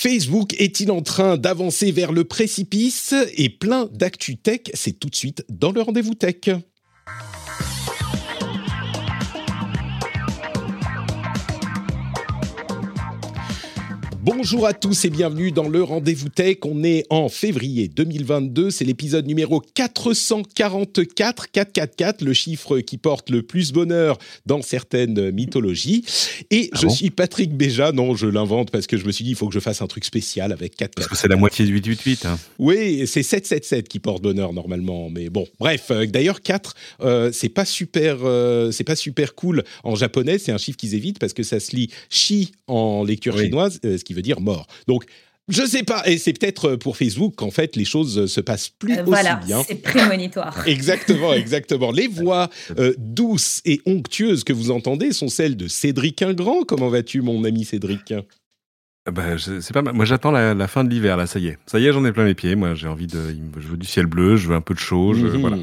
Facebook est-il en train d'avancer vers le précipice? Et plein d'actu tech, c'est tout de suite dans le rendez-vous tech. Bonjour à tous et bienvenue dans le Rendez-vous Tech. On est en février 2022, c'est l'épisode numéro 444, 444, le chiffre qui porte le plus bonheur dans certaines mythologies. Et ah je suis Patrick Béja, non, je l'invente parce que je me suis dit il faut que je fasse un truc spécial avec 4 Parce que c'est la moitié de 888. Hein. Oui, c'est 777 qui porte bonheur normalement, mais bon, bref. Euh, d'ailleurs 4, euh, c'est pas super, euh, c'est pas super cool en japonais. C'est un chiffre qu'ils évitent parce que ça se lit chi en lecture chinoise, ce qui veut dire mort. Donc, je sais pas, et c'est peut-être pour Facebook qu'en fait les choses se passent plus euh, aussi voilà, bien. c'est prémonitoire. exactement, exactement. Les voix euh, douces et onctueuses que vous entendez sont celles de Cédric Ingrand. Comment vas-tu, mon ami Cédric? Ah bah, c'est pas mal. Moi, j'attends la, fin de l'hiver, là, ça y est. Ça y est, j'en ai plein les pieds. Moi, j'ai envie de. Je veux du ciel bleu, je veux un peu de chaud. Mhm. voilà,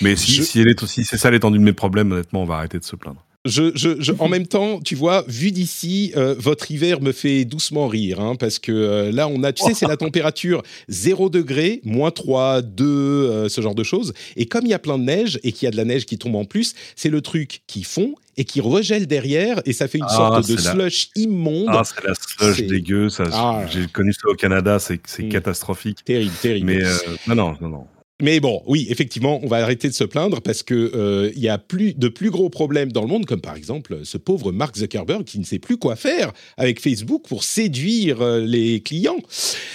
Mais si, si, si c'est ça l'étendue de mes problèmes, honnêtement, on va arrêter de se plaindre. Je, en même temps, tu vois, vu d'ici, euh, votre hiver me fait doucement rire, hein, parce que euh, là, on a, tu sais, c'est la température 0 degré, moins 3, 2, euh, ce genre de choses. Et comme il y a plein de neige et qu'il y a de la neige qui tombe en plus, c'est le truc qui fond et qui regèle derrière et ça fait une ah, sorte de slush immonde. Ah, c'est la slush dégueu. Ah. J'ai connu ça au Canada, c'est mm. catastrophique. Terrible, terrible. Mais non, non, non, non. Mais bon, oui, effectivement, on va arrêter de se plaindre parce que euh, il y a plus de plus gros problèmes dans le monde, comme par exemple ce pauvre Mark Zuckerberg qui ne sait plus quoi faire avec Facebook pour séduire euh, les clients.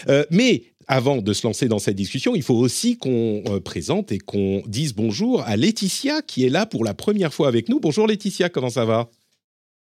Euh, mais avant de se lancer dans cette discussion, il faut aussi qu'on présente et qu'on dise bonjour à Laetitia qui est là pour la première fois avec nous. Bonjour Laetitia, comment ça va?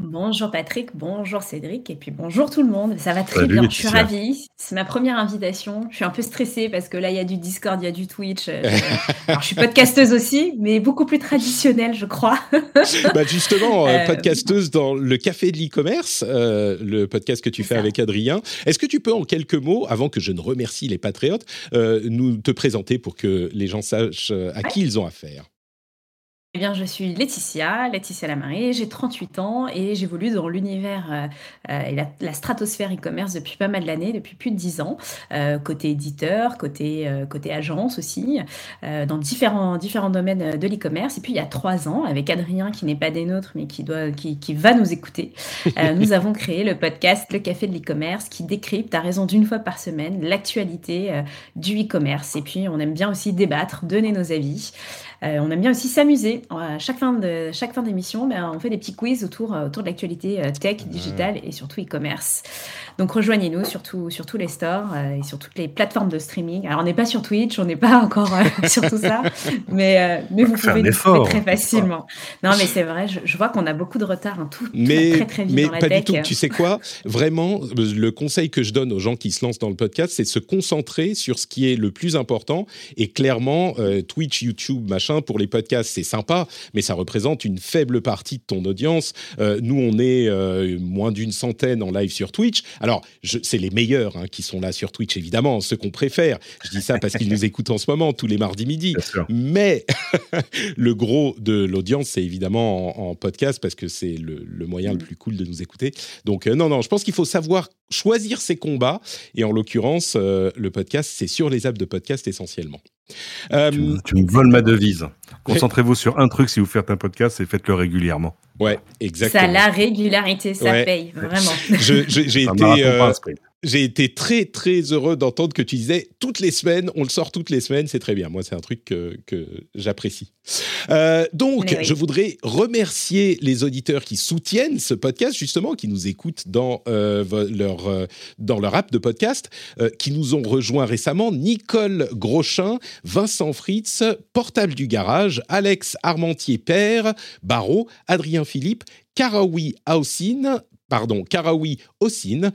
Bonjour Patrick, bonjour Cédric, et puis bonjour tout le monde. Ça va très bien, je suis ravie. C'est ma première invitation. Je suis un peu stressée parce que là, il y a du Discord, il y a du Twitch. Euh, alors, je suis podcasteuse aussi, mais beaucoup plus traditionnelle, je crois. bah justement, euh, euh, podcasteuse dans le Café de l'e-commerce, le podcast que tu fais avec Adrien. Est-ce que tu peux, en quelques mots, avant que je ne remercie les patriotes, nous te présenter pour que les gens sachent à qui ils ont affaire? Eh bien, je suis Laetitia, Laetitia Lamarée, j'ai 38 ans et j'évolue dans l'univers euh, euh, et la, stratosphère e-commerce depuis pas mal d'années, depuis plus de 10 ans, euh, côté éditeur, côté, côté agence aussi, dans différents, différents domaines de l'e-commerce. Et puis, il y a trois ans, avec Adrien, qui n'est pas des nôtres, mais qui, doit, qui, qui va nous écouter, nous avons créé le podcast Le Café de l'e-commerce qui décrypte, à raison d'une fois par semaine, l'actualité du e-commerce. Et puis, on aime bien aussi débattre, donner nos avis. Euh, on aime bien aussi s'amuser. À chaque fin de chaque fin d'émission, ben, on fait des petits quiz autour, euh, autour de l'actualité euh, tech, digital et surtout e-commerce. Donc rejoignez-nous sur, sur tous les stores et sur toutes les plateformes de streaming. Alors on n'est pas sur Twitch, on n'est pas encore sur tout ça, mais, mais vous pouvez nous trouver très facilement. Non mais c'est vrai, je, vois qu'on a beaucoup de retard, hein, tout, mais, très très vite mais dans la pas du tout. Tu sais quoi? Vraiment, le conseil que je donne aux gens qui se lancent dans le podcast, c'est de se concentrer sur ce qui est le plus important. Et clairement, Twitch, YouTube, machin pour les podcasts, c'est sympa, mais ça représente une faible partie de ton audience. Euh, nous, on est euh, moins d'une centaine en live sur Twitch. Alors, c'est les meilleurs hein, qui sont là sur Twitch, évidemment, ceux qu'on préfère. Je dis ça parce qu'ils nous écoutent en ce moment, tous les mardis midi. Mais le gros de l'audience, c'est évidemment en, podcast parce que c'est le, moyen le plus cool de nous écouter. Donc, euh, non, non, je pense qu'il faut savoir choisir ses combats. Et en l'occurrence, le podcast, c'est sur les apps de podcast essentiellement. Euh, tu, me voles ma devise. Concentrez-vous sur un truc si vous faites un podcast et faites-le régulièrement. Ouais, exactement. Ça, la régularité, ça paye, vraiment. J'ai été, j'ai été très très heureux d'entendre que tu disais toutes les semaines, on le sort toutes les semaines, c'est très bien. Moi, c'est un truc que, que j'apprécie. Euh, donc, je voudrais remercier les auditeurs qui soutiennent ce podcast, justement, qui nous écoutent dans, euh, leur, euh, dans leur app de podcast, qui nous ont rejoints récemment. Nicole Grochin, Vincent Fritz, Portable du Garage, Alex Armentier-Père, Barreau, Adrien Philippe, Karaoui Haussine, pardon, Karaoui Ossine,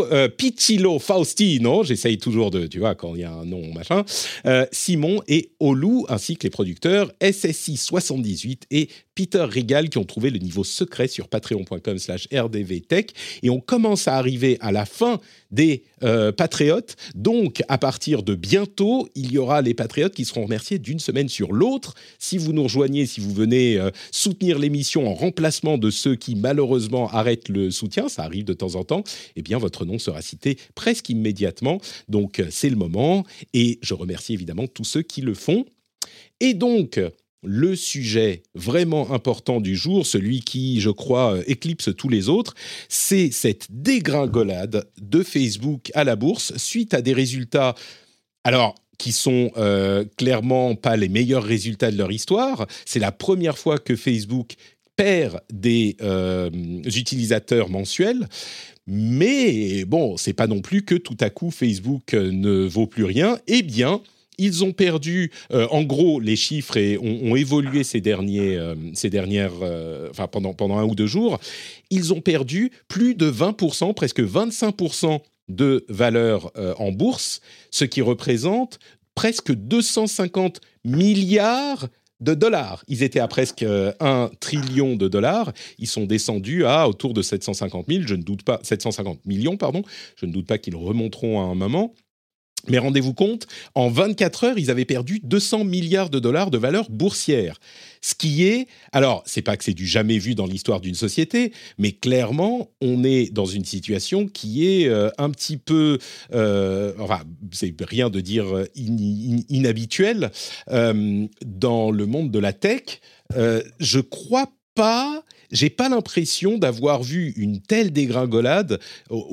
euh, Piccilo Faustino, j'essaye toujours de, tu vois, quand il y a un nom, machin, euh, Simon et Olu, ainsi que les producteurs SSI 78 et Peter Regal qui ont trouvé le niveau secret sur patreon.com slash rdvtech. Et on commence à arriver à la fin des euh, patriotes. Donc, à partir de bientôt, il y aura les patriotes qui seront remerciés d'une semaine sur l'autre. Si vous nous rejoignez, si vous venez euh, soutenir l'émission en remplacement de ceux qui malheureusement arrêtent le soutien, ça arrive de temps en temps, eh bien, votre sera cité presque immédiatement. Donc c'est le moment et je remercie évidemment tous ceux qui le font. Et donc, le sujet vraiment important du jour, celui qui, je crois, euh, éclipse tous les autres, c'est cette dégringolade de Facebook à la bourse suite à des résultats, alors qui sont euh, clairement pas les meilleurs résultats de leur histoire. C'est la première fois que Facebook perd des euh, utilisateurs mensuels. Mais bon, c'est pas non plus que tout à coup Facebook ne vaut plus rien. Eh bien, ils ont perdu, euh, en gros, les chiffres et ont, évolué ces derniers, euh, ces dernières, euh, enfin pendant pendant un ou deux jours. Ils ont perdu plus de 20%, presque 25% de valeur en bourse, ce qui représente presque 250 milliards de dollars. Ils étaient à presque 1 trillion de dollars. Ils sont descendus à autour de 750 000. Je ne doute pas, 750 millions, pardon. Je ne doute pas qu'ils remonteront à un moment. Mais rendez-vous compte, en 24 heures, ils avaient perdu 200 milliards de dollars de valeur boursière. Ce qui est, alors, c'est pas que c'est du jamais vu dans l'histoire d'une société, mais clairement, on est dans une situation qui est euh, un petit peu, euh, enfin, c'est rien de dire inhabituel euh, dans le monde de la tech. je crois pas j'ai pas l'impression d'avoir vu une telle dégringolade,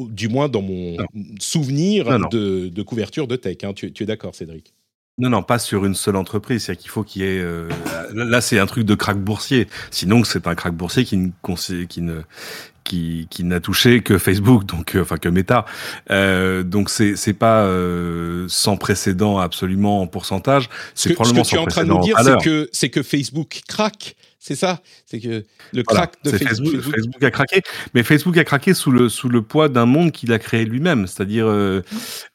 du moins dans mon souvenir De, couverture de tech. Hein. Tu, es d'accord, Cédric? Non, non, pas sur une seule entreprise. C'est qu'il faut qu'il y ait. Euh, là, c'est un truc de crack boursier. Sinon, c'est un crack boursier qui ne, qui ne, qui, qui n'a touché que Facebook, donc euh, enfin que Meta. Euh, donc c'est c'est pas euh, sans précédent absolument en pourcentage. C'est probablement ce que tu es en train de nous dire, c'est que c'est que Facebook craque c'est ça, c'est que le crack de Facebook, Facebook, a craqué, mais Facebook a craqué sous le sous le poids d'un monde qu'il a créé lui-même, c'est-à-dire euh,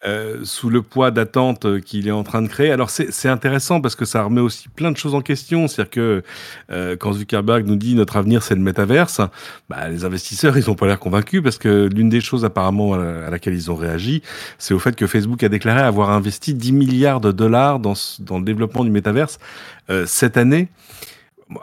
euh, sous le poids d'attentes qu'il est en train de créer. Alors c'est intéressant parce que ça remet aussi plein de choses en question, c'est-à-dire que euh, quand Zuckerberg nous dit notre avenir c'est le métaverse, bah, les investisseurs ils ont pas l'air convaincus parce que l'une des choses apparemment à, laquelle ils ont réagi, c'est au fait que Facebook a déclaré avoir investi 10 milliards de dollars dans dans le développement du métaverse cette année.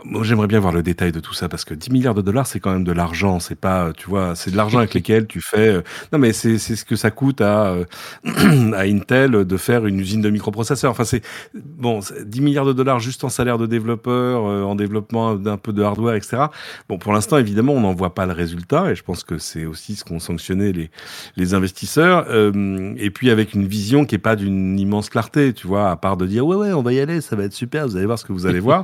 Moi, j'aimerais bien voir le détail de tout ça parce que 10 milliards de dollars, c'est quand même de l'argent. C'est pas, tu vois, c'est de l'argent avec lequel tu fais. Euh, non, mais c'est c'est ce que ça coûte à euh, à Intel de faire une usine de microprocesseurs. Enfin, c'est bon, 10 milliards de dollars juste en salaire de développeur, euh, en développement d'un peu de hardware, etc. Bon, pour l'instant, évidemment, on n'en voit pas le résultat et je pense que c'est aussi ce qu'ont sanctionné les les investisseurs. et puis avec une vision qui est pas d'une immense clarté, tu vois, à part de dire ouais ouais, on va y aller, ça va être super, vous allez voir ce que vous allez voir.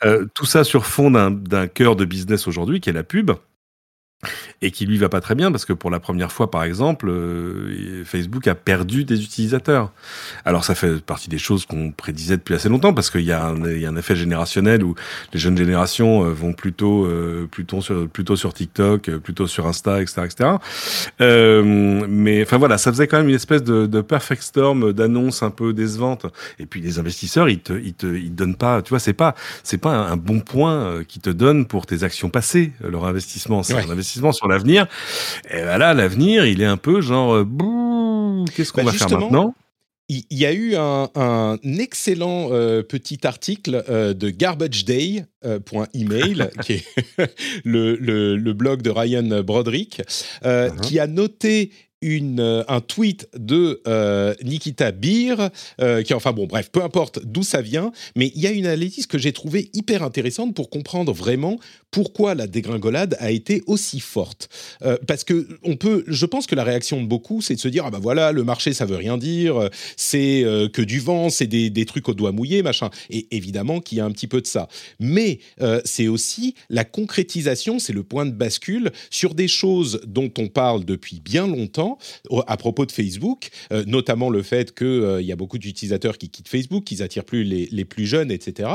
tout ça sur fond d'un cœur de business aujourd'hui qui est la pub et qui lui va pas très bien parce que pour la première fois, par exemple, euh, Facebook a perdu des utilisateurs. Alors ça fait partie des choses qu'on prédisait depuis assez longtemps parce qu'il y, a un, y a un effet générationnel où les jeunes générations euh, vont plutôt euh, plutôt sur plutôt sur TikTok, plutôt sur Insta, etc., etc. mais enfin voilà, ça faisait quand même une espèce de, de perfect storm d'annonces un peu décevantes. Et puis les investisseurs, ils te ils te ils donnent pas, tu vois, c'est pas c'est pas un, bon point qui te donne pour tes actions passées leur investissement, c'est sur l'avenir. Et voilà, l'avenir, il est un peu genre, euh, qu'est-ce qu'on bah, va faire maintenant? il y a eu un, excellent euh, petit article euh, de garbageday.email, qui est le, blog de Ryan Broderick, uh-huh. qui a noté euh, un tweet de euh, Nikita Beer, euh, qui, enfin bon, bref, peu importe d'où ça vient, mais il y a une analyse que j'ai trouvée hyper intéressante pour comprendre vraiment pourquoi la dégringolade a été aussi forte. parce que on peut, je pense que la réaction de beaucoup, c'est de se dire ah bah voilà, le marché ça veut rien dire, c'est que du vent, c'est des, des, trucs au doigt mouillé, machin. Et évidemment qu'il y a un petit peu de ça, mais c'est aussi la concrétisation, c'est le point de bascule sur des choses dont on parle depuis bien longtemps à propos de Facebook, euh, notamment le fait qu'il euh, y a beaucoup d'utilisateurs qui quittent Facebook, qu'ils attirent plus les, plus jeunes, etc.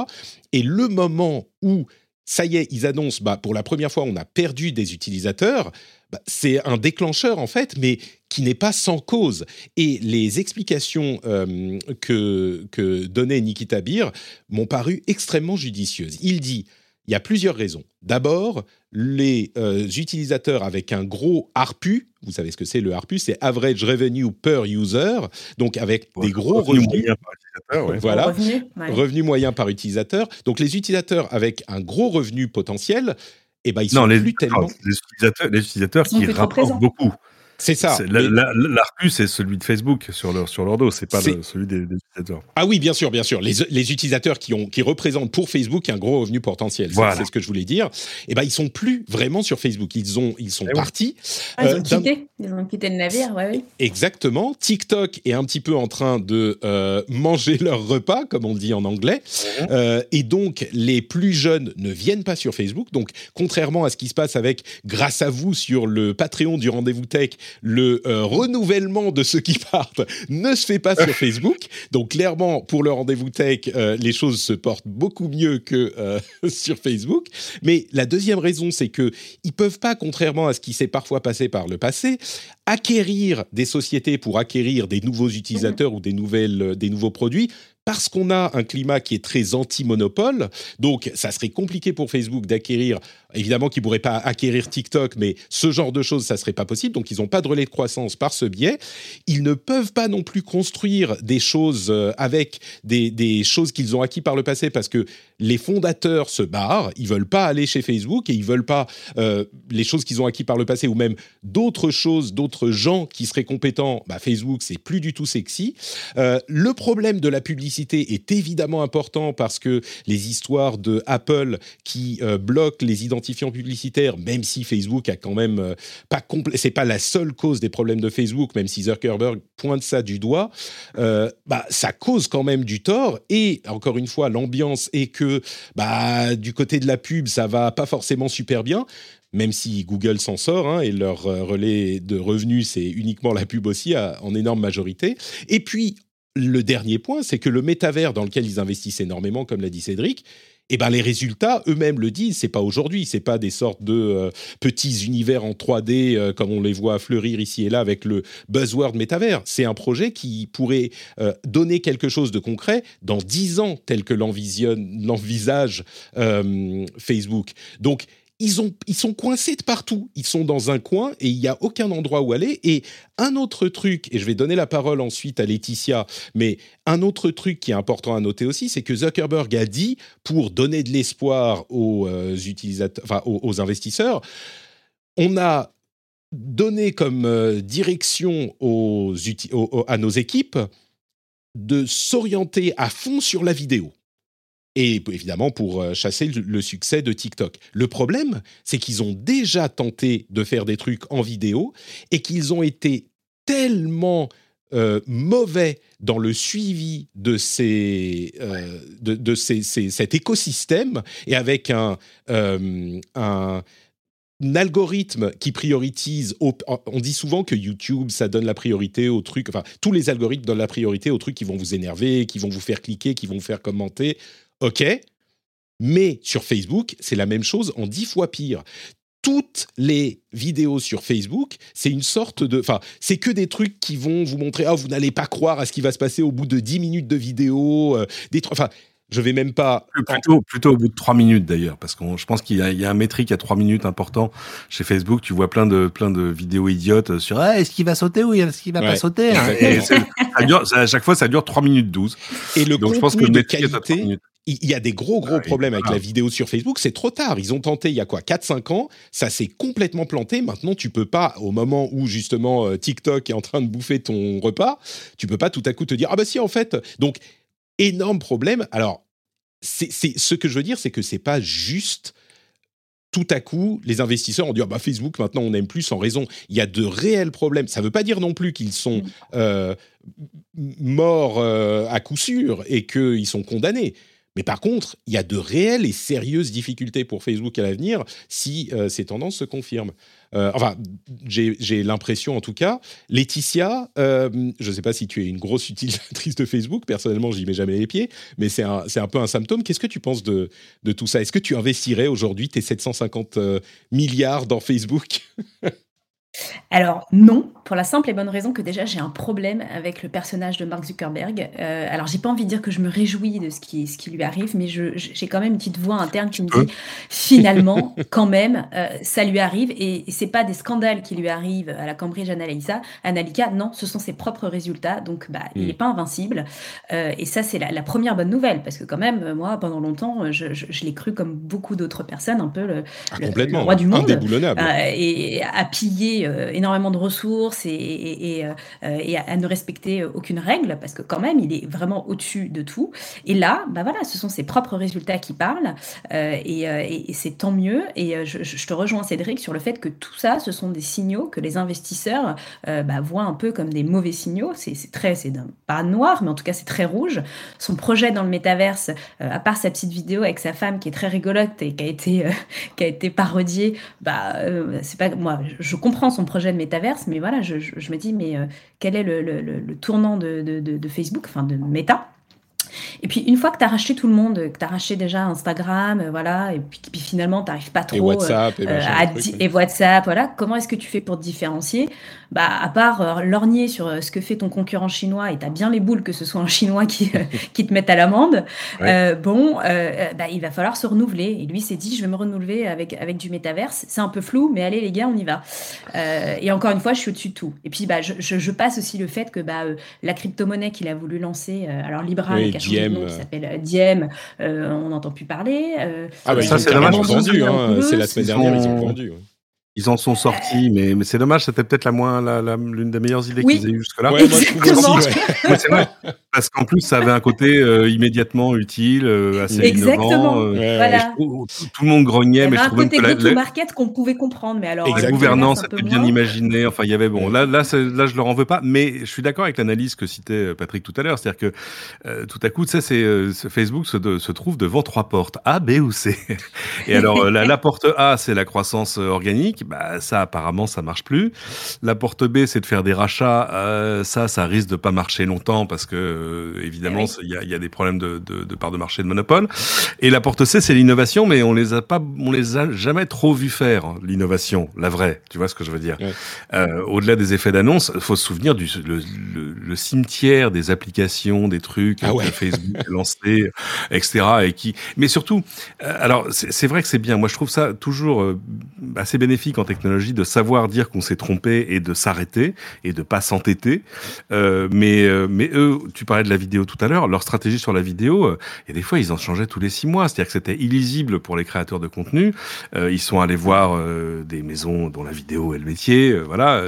Et le moment où ça y est, ils annoncent, bah, pour la première fois, on a perdu des utilisateurs. Bah, c'est un déclencheur en fait, mais qui n'est pas sans cause. Et les explications euh, que, que donnait Nikita Bir m'ont paru extrêmement judicieuses. Il dit il y a plusieurs raisons. D'abord, les euh, utilisateurs avec un gros ARPU, vous savez ce que c'est le ARPU, c'est Average Revenue Per User, donc avec des gros revenus. moyens par utilisateur, Voilà, revenu, moyen par utilisateur. Donc les utilisateurs avec un gros revenu potentiel, eh ben, ils sont plus tellement... Les utilisateurs, les utilisateurs qui rapportent beaucoup. C'est ça. L'ARPU, c'est celui de Facebook sur leur, sur leur dos, c'est pas celui des, utilisateurs. Ah oui, bien sûr, bien sûr. Les, les, utilisateurs qui, ont, qui représentent pour Facebook un gros revenu potentiel, c'est ce que je voulais dire. Et eh ben, ils sont plus vraiment sur Facebook. Ils, ont, ils sont eh partis. Ah, ils, ont euh, quitté. ils ont quitté le navire, ouais, oui. Exactement. TikTok est un petit peu en train de euh, manger leur repas, comme on dit en anglais. Mhm. Euh, et donc, les plus jeunes ne viennent pas sur Facebook. Donc, contrairement à ce qui se passe avec, grâce à vous, sur le Patreon du Rendez-vous Tech, le euh, renouvellement de ceux qui partent ne se fait pas sur Facebook. Donc clairement, pour le rendez-vous tech, euh, les choses se portent beaucoup mieux que euh, sur Facebook. Mais la deuxième raison, c'est que ils peuvent pas, contrairement à ce qui s'est parfois passé par le passé, acquérir des sociétés pour acquérir des nouveaux utilisateurs ou des nouvelles, des nouveaux produits parce qu'on a un climat qui est très anti-monopole, donc ça serait compliqué pour Facebook d'acquérir, évidemment qu'ils ne pourraient pas acquérir TikTok, mais ce genre de choses, ça serait pas possible, donc ils n'ont pas de relais de croissance par ce biais. Ils ne peuvent pas non plus construire des choses euh, avec des, choses qu'ils ont acquis par le passé, parce que les fondateurs se barrent, ils veulent pas aller chez Facebook et ils veulent pas euh, les choses qu'ils ont acquis par le passé ou même d'autres choses, d'autres gens qui seraient compétents. Bah, Facebook, c'est plus du tout sexy. Euh, le problème de la publicité est évidemment important parce que les histoires de Apple qui bloquent les identifiants publicitaires, même si Facebook a quand même pas complet, c'est pas la seule cause des problèmes de Facebook, même si Zuckerberg pointe ça du doigt, bah ça cause quand même du tort et encore une fois l'ambiance est que bah, du côté de la pub, ça va pas forcément super bien, même si Google s'en sort, hein, et leur euh, relais de revenus, c'est uniquement la pub aussi, en énorme majorité. Et puis, le dernier point, c'est que le métavers dans lequel ils investissent énormément, comme l'a dit Cédric, eh ben les résultats eux-mêmes le disent. C'est pas aujourd'hui, c'est pas des sortes de euh, petits univers en 3D euh, comme on les voit fleurir ici et là avec le buzzword métavers. C'est un projet qui pourrait euh, donner quelque chose de concret dans 10 ans, tel que l'envisage Facebook. Donc ils, ont, ils sont coincés de partout. Ils sont dans un coin et il n'y a aucun endroit où aller. Et un autre truc, et je vais donner la parole ensuite à Laetitia, mais un autre truc qui est important à noter aussi, c'est que Zuckerberg a dit, pour donner de l'espoir aux, euh, utilisateurs, enfin, aux, investisseurs, on a donné comme euh, direction aux, à nos équipes de s'orienter à fond sur la vidéo et évidemment pour euh, chasser le succès de TikTok. Le problème, c'est qu'ils ont déjà tenté de faire des trucs en vidéo et qu'ils ont été tellement euh, mauvais dans le suivi de, ces, euh, de, cet écosystème et avec un, un algorithme qui priorise, on dit souvent que YouTube, ça donne la priorité aux trucs, enfin, tous les algorithmes donnent la priorité aux trucs qui vont vous énerver, qui vont vous faire cliquer, qui vont vous faire commenter. OK, mais sur Facebook, c'est la même chose en dix fois pire. Toutes les vidéos sur Facebook, c'est une sorte de. Enfin, c'est que des trucs qui vont vous montrer Ah, vous n'allez pas croire à ce qui va se passer au bout de 10 minutes de vidéo. Euh, des Enfin, je vais même pas. Plutôt, plutôt au bout de 3 minutes d'ailleurs, parce que je pense qu'il y, a un métrique à 3 minutes important chez Facebook. Tu vois plein de, plein de vidéos idiotes sur ah, est-ce qu'il va sauter ou est-ce qu'il va pas sauter hein et À chaque fois, ça dure 3 minutes 12. Et le Donc, je pense que le de qualité, il y a des gros gros ah, problèmes avec la vidéo sur Facebook, c'est trop tard. Ils ont tenté il y a quoi 4 5 ans, ça s'est complètement planté. Maintenant, tu peux pas au moment où justement euh, TikTok est en train de bouffer ton repas, tu peux pas tout à coup te dire ah bah si en fait. Donc énorme problème. Alors c'est ce que je veux dire, c'est que c'est pas juste tout à coup, les investisseurs ont dit ah bah Facebook maintenant on n'aime plus sans raison. Il y a de réels problèmes. Ça ne veut pas dire non plus qu'ils sont mm. euh, morts euh, à coup sûr et qu'ils sont condamnés. Mais par contre, il y a de réelles et sérieuses difficultés pour Facebook à l'avenir si euh, ces tendances se confirment. Euh, enfin, j'ai l'impression en tout cas. Laetitia, euh, je ne sais pas si tu es une grosse utilisatrice de Facebook, personnellement, j'y mets jamais les pieds, mais c'est un, peu un symptôme. Qu'est-ce que tu penses de tout ça? Est-ce que tu investirais aujourd'hui tes 750 milliards dans Facebook? Alors non, pour la simple et bonne raison que déjà j'ai un problème avec le personnage de Mark Zuckerberg. Euh, alors j'ai pas envie de dire que je me réjouis de ce qui, ce qui lui arrive, mais j'ai quand même une petite voix interne qui me dit finalement, quand même, euh, ça lui arrive et, c'est pas des scandales qui lui arrivent à la Cambridge Analytica. Analytica, non, ce sont ses propres résultats, donc bah, il n'est mm. pas invincible. Euh, et ça c'est la, première bonne nouvelle parce que quand même, moi pendant longtemps, je, je, l'ai cru comme beaucoup d'autres personnes, un peu le, ah, roi du monde, indéboulonnable, et à piller énormément de ressources et, et, à ne respecter aucune règle, parce que quand même, il est vraiment au-dessus de tout. Et là, bah voilà, ce sont ses propres résultats qui parlent, et, c'est tant mieux. Et je, te rejoins, Cédric, sur le fait que tout ça, ce sont des signaux que les investisseurs bah, voient un peu comme des mauvais signaux. C'est très, c'est pas noir, mais en tout cas, c'est très rouge. Son projet dans le métaverse, à part sa petite vidéo avec sa femme qui est très rigolote et qui a été, qui a été parodiée, bah, c'est pas moi, je comprends son projet de métaverse, mais voilà, je, me dis, mais quel est le, tournant de, de, Facebook, enfin de Meta? Et puis, une fois que tu as racheté tout le monde, que tu as racheté déjà Instagram, euh, voilà, et puis, finalement, tu n'arrives pas trop. Et WhatsApp, et, euh, à et WhatsApp, voilà, comment est-ce que tu fais pour te différencier? Bah, À part euh, lorgner sur ce que fait ton concurrent chinois, et tu as bien les boules que ce soit un chinois qui, qui te mette à l'amende, bon, bah, il va falloir se renouveler. Et lui s'est dit, je vais me renouveler avec, avec du métaverse. C'est un peu flou, mais allez, les gars, on y va. et encore une fois, je suis au-dessus de tout. Et puis, bah, je, je, passe aussi le fait que bah, la crypto-monnaie qu'il a voulu lancer, alors Libra, Diem. qui s'appelle euh, Diem, euh, on n'entend plus parler. Euh, ah, bah, ça, c'est dommage. Hein, c'est la semaine dernière, ils ont vendu. Ils en sont sortis, mais, mais c'est dommage, c'était peut-être la moins l'une des meilleures idées qu'ils aient eu jusque-là. Ouais, c'est vrai. Parce qu'en plus, ça avait un côté euh, immédiatement utile, euh, assez Exactement. innovant. Euh, voilà. tout, le monde grognait, mais je trouvais que la, la... market qu'on pouvait comprendre, mais alors la gouvernance était bien imaginée. Enfin, il y avait bon. Là, là, là, je leur en veux pas, mais je suis d'accord avec l'analyse que citait Patrick tout à l'heure, c'est-à-dire que tout à coup, tu sais, c'est Facebook se, se, trouve devant trois portes A, B ou C. Et alors, la, la porte A, c'est la croissance organique bah, ça apparemment ça marche plus. La porte B, c'est de faire des rachats. Euh, ça, ça risque de pas marcher longtemps parce que euh, évidemment eh il y, a, y, a, des problèmes de, de, de, part de marché de monopole. Et la porte C, c'est l'innovation, mais on les a pas, on les a jamais trop vu faire hein, l'innovation, la vraie. Tu vois ce que je veux dire? Euh, Au-delà des effets d'annonce, il faut se souvenir du le, le, cimetière des applications, des trucs ah que Facebook a lancé, etc. Et qui, mais surtout, alors c'est vrai que c'est bien. Moi, je trouve ça toujours assez bénéfique en technologie de savoir dire qu'on s'est trompé et de s'arrêter et de pas s'entêter. Euh, mais euh, mais eux, tu parlais de la vidéo tout à l'heure, leur stratégie sur la vidéo, euh, et des fois ils en changeaient tous les six mois, c'est-à-dire que c'était illisible pour les créateurs de contenu. Euh, ils sont allés voir euh, des maisons dont la vidéo est le métier, voilà,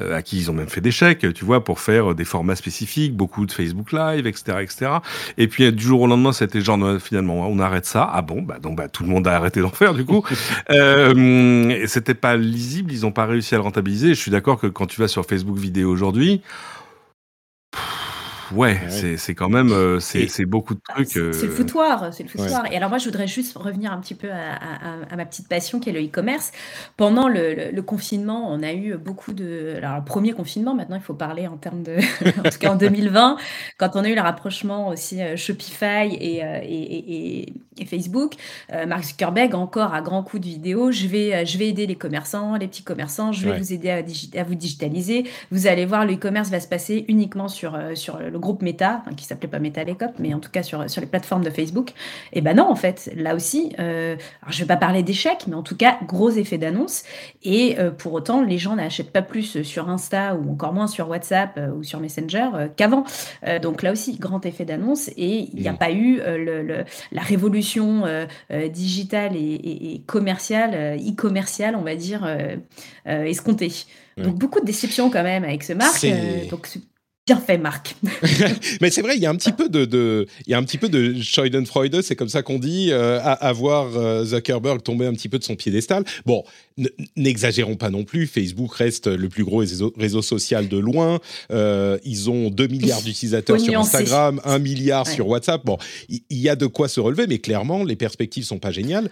à qui ils ont même fait des chèques, tu vois, pour faire des formats spécifiques, beaucoup de Facebook Live, etc., etc. Et puis du jour au lendemain, c'était genre finalement on arrête ça. Ah bon, bah donc bah tout le monde a arrêté d'en faire du coup. euh, c'était pas lisible, ils n'ont pas réussi à le rentabiliser. Je suis d'accord que quand tu vas sur Facebook vidéo aujourd'hui, ouais, c'est quand même euh, c'est beaucoup de bah, trucs. C'est le euh, foutoir, c'est le foutoir. Et alors moi, je voudrais juste revenir un petit peu à, ma petite passion qui est le e-commerce. Pendant le, confinement, on a eu beaucoup de. Alors le premier confinement, maintenant il faut parler en termes de, en tout cas en 2020, quand on a eu le rapprochement aussi euh, Shopify et, et, et, Facebook, Mark Zuckerberg encore à grands coups de vidéo, je vais je vais aider les commerçants, les petits commerçants, je vais vous aider à, à, vous digitaliser. Vous allez voir, le e-commerce va se passer uniquement sur sur le groupe Meta, qui s'appelait pas Meta à l'époque, mais en tout cas sur, sur les plateformes de Facebook. Et ben non, en fait, là aussi, euh, alors je vais pas parler d'échec, mais en tout cas, gros effet d'annonce. Et euh, pour autant, les gens n'achètent pas plus sur Insta ou encore moins sur WhatsApp euh, ou sur Messenger qu'avant. donc là aussi, grand effet d'annonce. Et il n'y a pas eu le, la révolution digitale et, et commerciale, e-commerciale, on va dire, escomptée. Donc beaucoup de déceptions quand même avec ce marque. donc Bien fait, Marc. Mais c'est vrai, il y a un petit peu de, de il y a un petit peu de c'est comme ça qu'on dit, euh, à, voir euh, Zuckerberg tomber un petit peu de son piédestal. Bon, n'exagérons pas non plus. Facebook reste le plus gros réseau, social de loin. Euh, ils ont 2 milliards d'utilisateurs sur Instagram, 1 milliard sur WhatsApp. Bon, il y, a de quoi se relever, mais clairement, les perspectives sont pas géniales.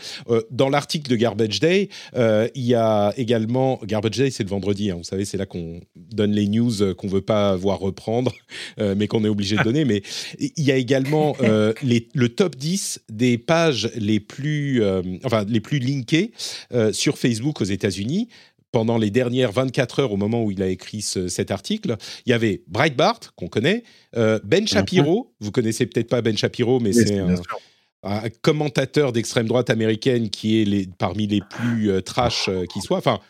dans l'article de Garbage Day, il y a également Garbage Day, c'est le vendredi. Hein, vous savez, c'est là qu'on donne les news qu'on veut pas voir reprendre prendre, euh, mais qu'on est obligé de donner. mais il y a également euh, les, le top 10 des pages les plus, euh, enfin, les plus linkées sur Facebook aux États-Unis pendant les dernières 24 heures au moment où il a écrit cet article, il y avait Breitbart, qu'on connaît, Ben mhm. Shapiro, vous connaissez peut-être pas Ben Shapiro, mais c'est un, commentateur d'extrême droite américaine qui est les, parmi les plus trash qui soit. Enfin,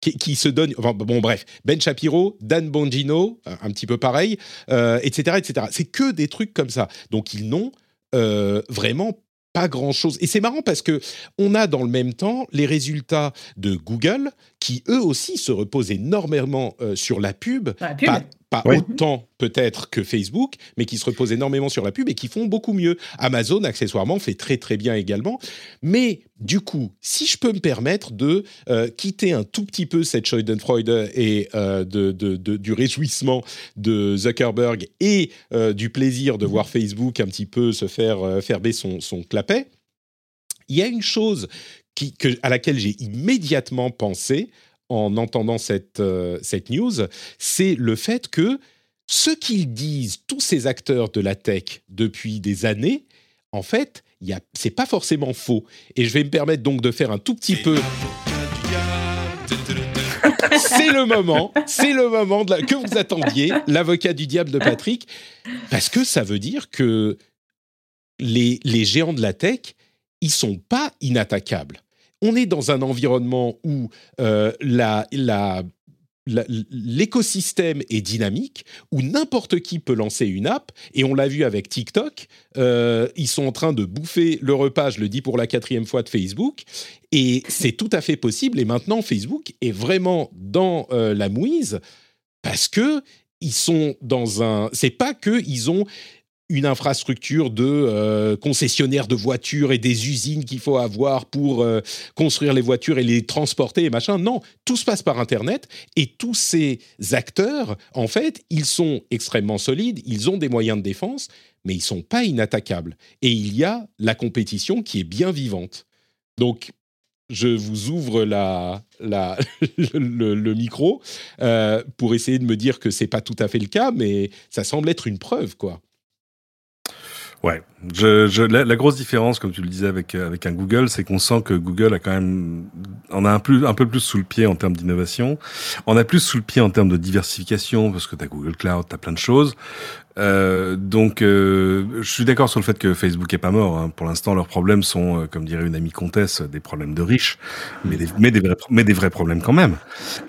qui, se donne. Enfin, bon, bref, Ben Shapiro, Dan Bongino, un petit peu pareil, etc., euh, etc. C'est que des trucs comme ça. Donc, ils n'ont euh, vraiment pas grand-chose. Et c'est marrant parce que on a dans le même temps les résultats de Google qui eux aussi se reposent énormément sur la pub, la pub pas autant peut-être que Facebook, mais qui se reposent énormément sur la pub et qui font beaucoup mieux. Amazon, accessoirement, fait très très bien également. Mais du coup, si je peux me permettre de euh, quitter un tout petit peu cette Schadenfreude et euh, de, du réjouissement de Zuckerberg et euh, du plaisir de voir Facebook un petit peu se faire faire baisser son, son clapet, il y a une chose que, à laquelle j'ai immédiatement pensé, en entendant cette, euh, cette news, c'est le fait que ce qu'ils disent, tous ces acteurs de la tech depuis des années, en fait, ce n'est pas forcément faux. Et je vais me permettre donc de faire un tout petit peu... c'est le moment, c'est le moment que vous attendiez, l'avocat du diable de Patrick, parce que ça veut dire que les, les géants de la tech, ils sont pas inattaquables on est dans un environnement où euh, l'écosystème est dynamique, où n'importe qui peut lancer une app, et on l'a vu avec TikTok, euh, ils sont en train de bouffer le repas, je le dis pour la quatrième fois, de Facebook, et c'est tout à fait possible, et maintenant Facebook est vraiment dans euh, la mouise, parce que ils sont dans un... C'est pas que ils ont une infrastructure de euh, concessionnaires de voitures et des usines qu'il faut avoir pour euh, construire les voitures et les transporter et machin. Non, tout se passe par Internet et tous ces acteurs, en fait, ils sont extrêmement solides, ils ont des moyens de défense, mais ils sont pas inattaquables. Et il y a la compétition qui est bien vivante. Donc, je vous ouvre la, le, micro euh, pour essayer de me dire que c'est pas tout à fait le cas, mais ça semble être une preuve, quoi. Ouais, je, je, la, grosse différence, comme tu le disais avec avec un Google, c'est qu'on sent que Google a quand même, on a un plus un peu plus sous le pied en termes d'innovation, on a plus sous le pied en termes de diversification parce que tu as Google Cloud, tu as plein de choses. Euh, donc, euh, je suis d'accord sur le fait que Facebook est pas mort. Hein. Pour l'instant, leurs problèmes sont, euh, comme dirait une amie comtesse, des problèmes de riches, mais des, mais des, vrais, mais des vrais problèmes quand même.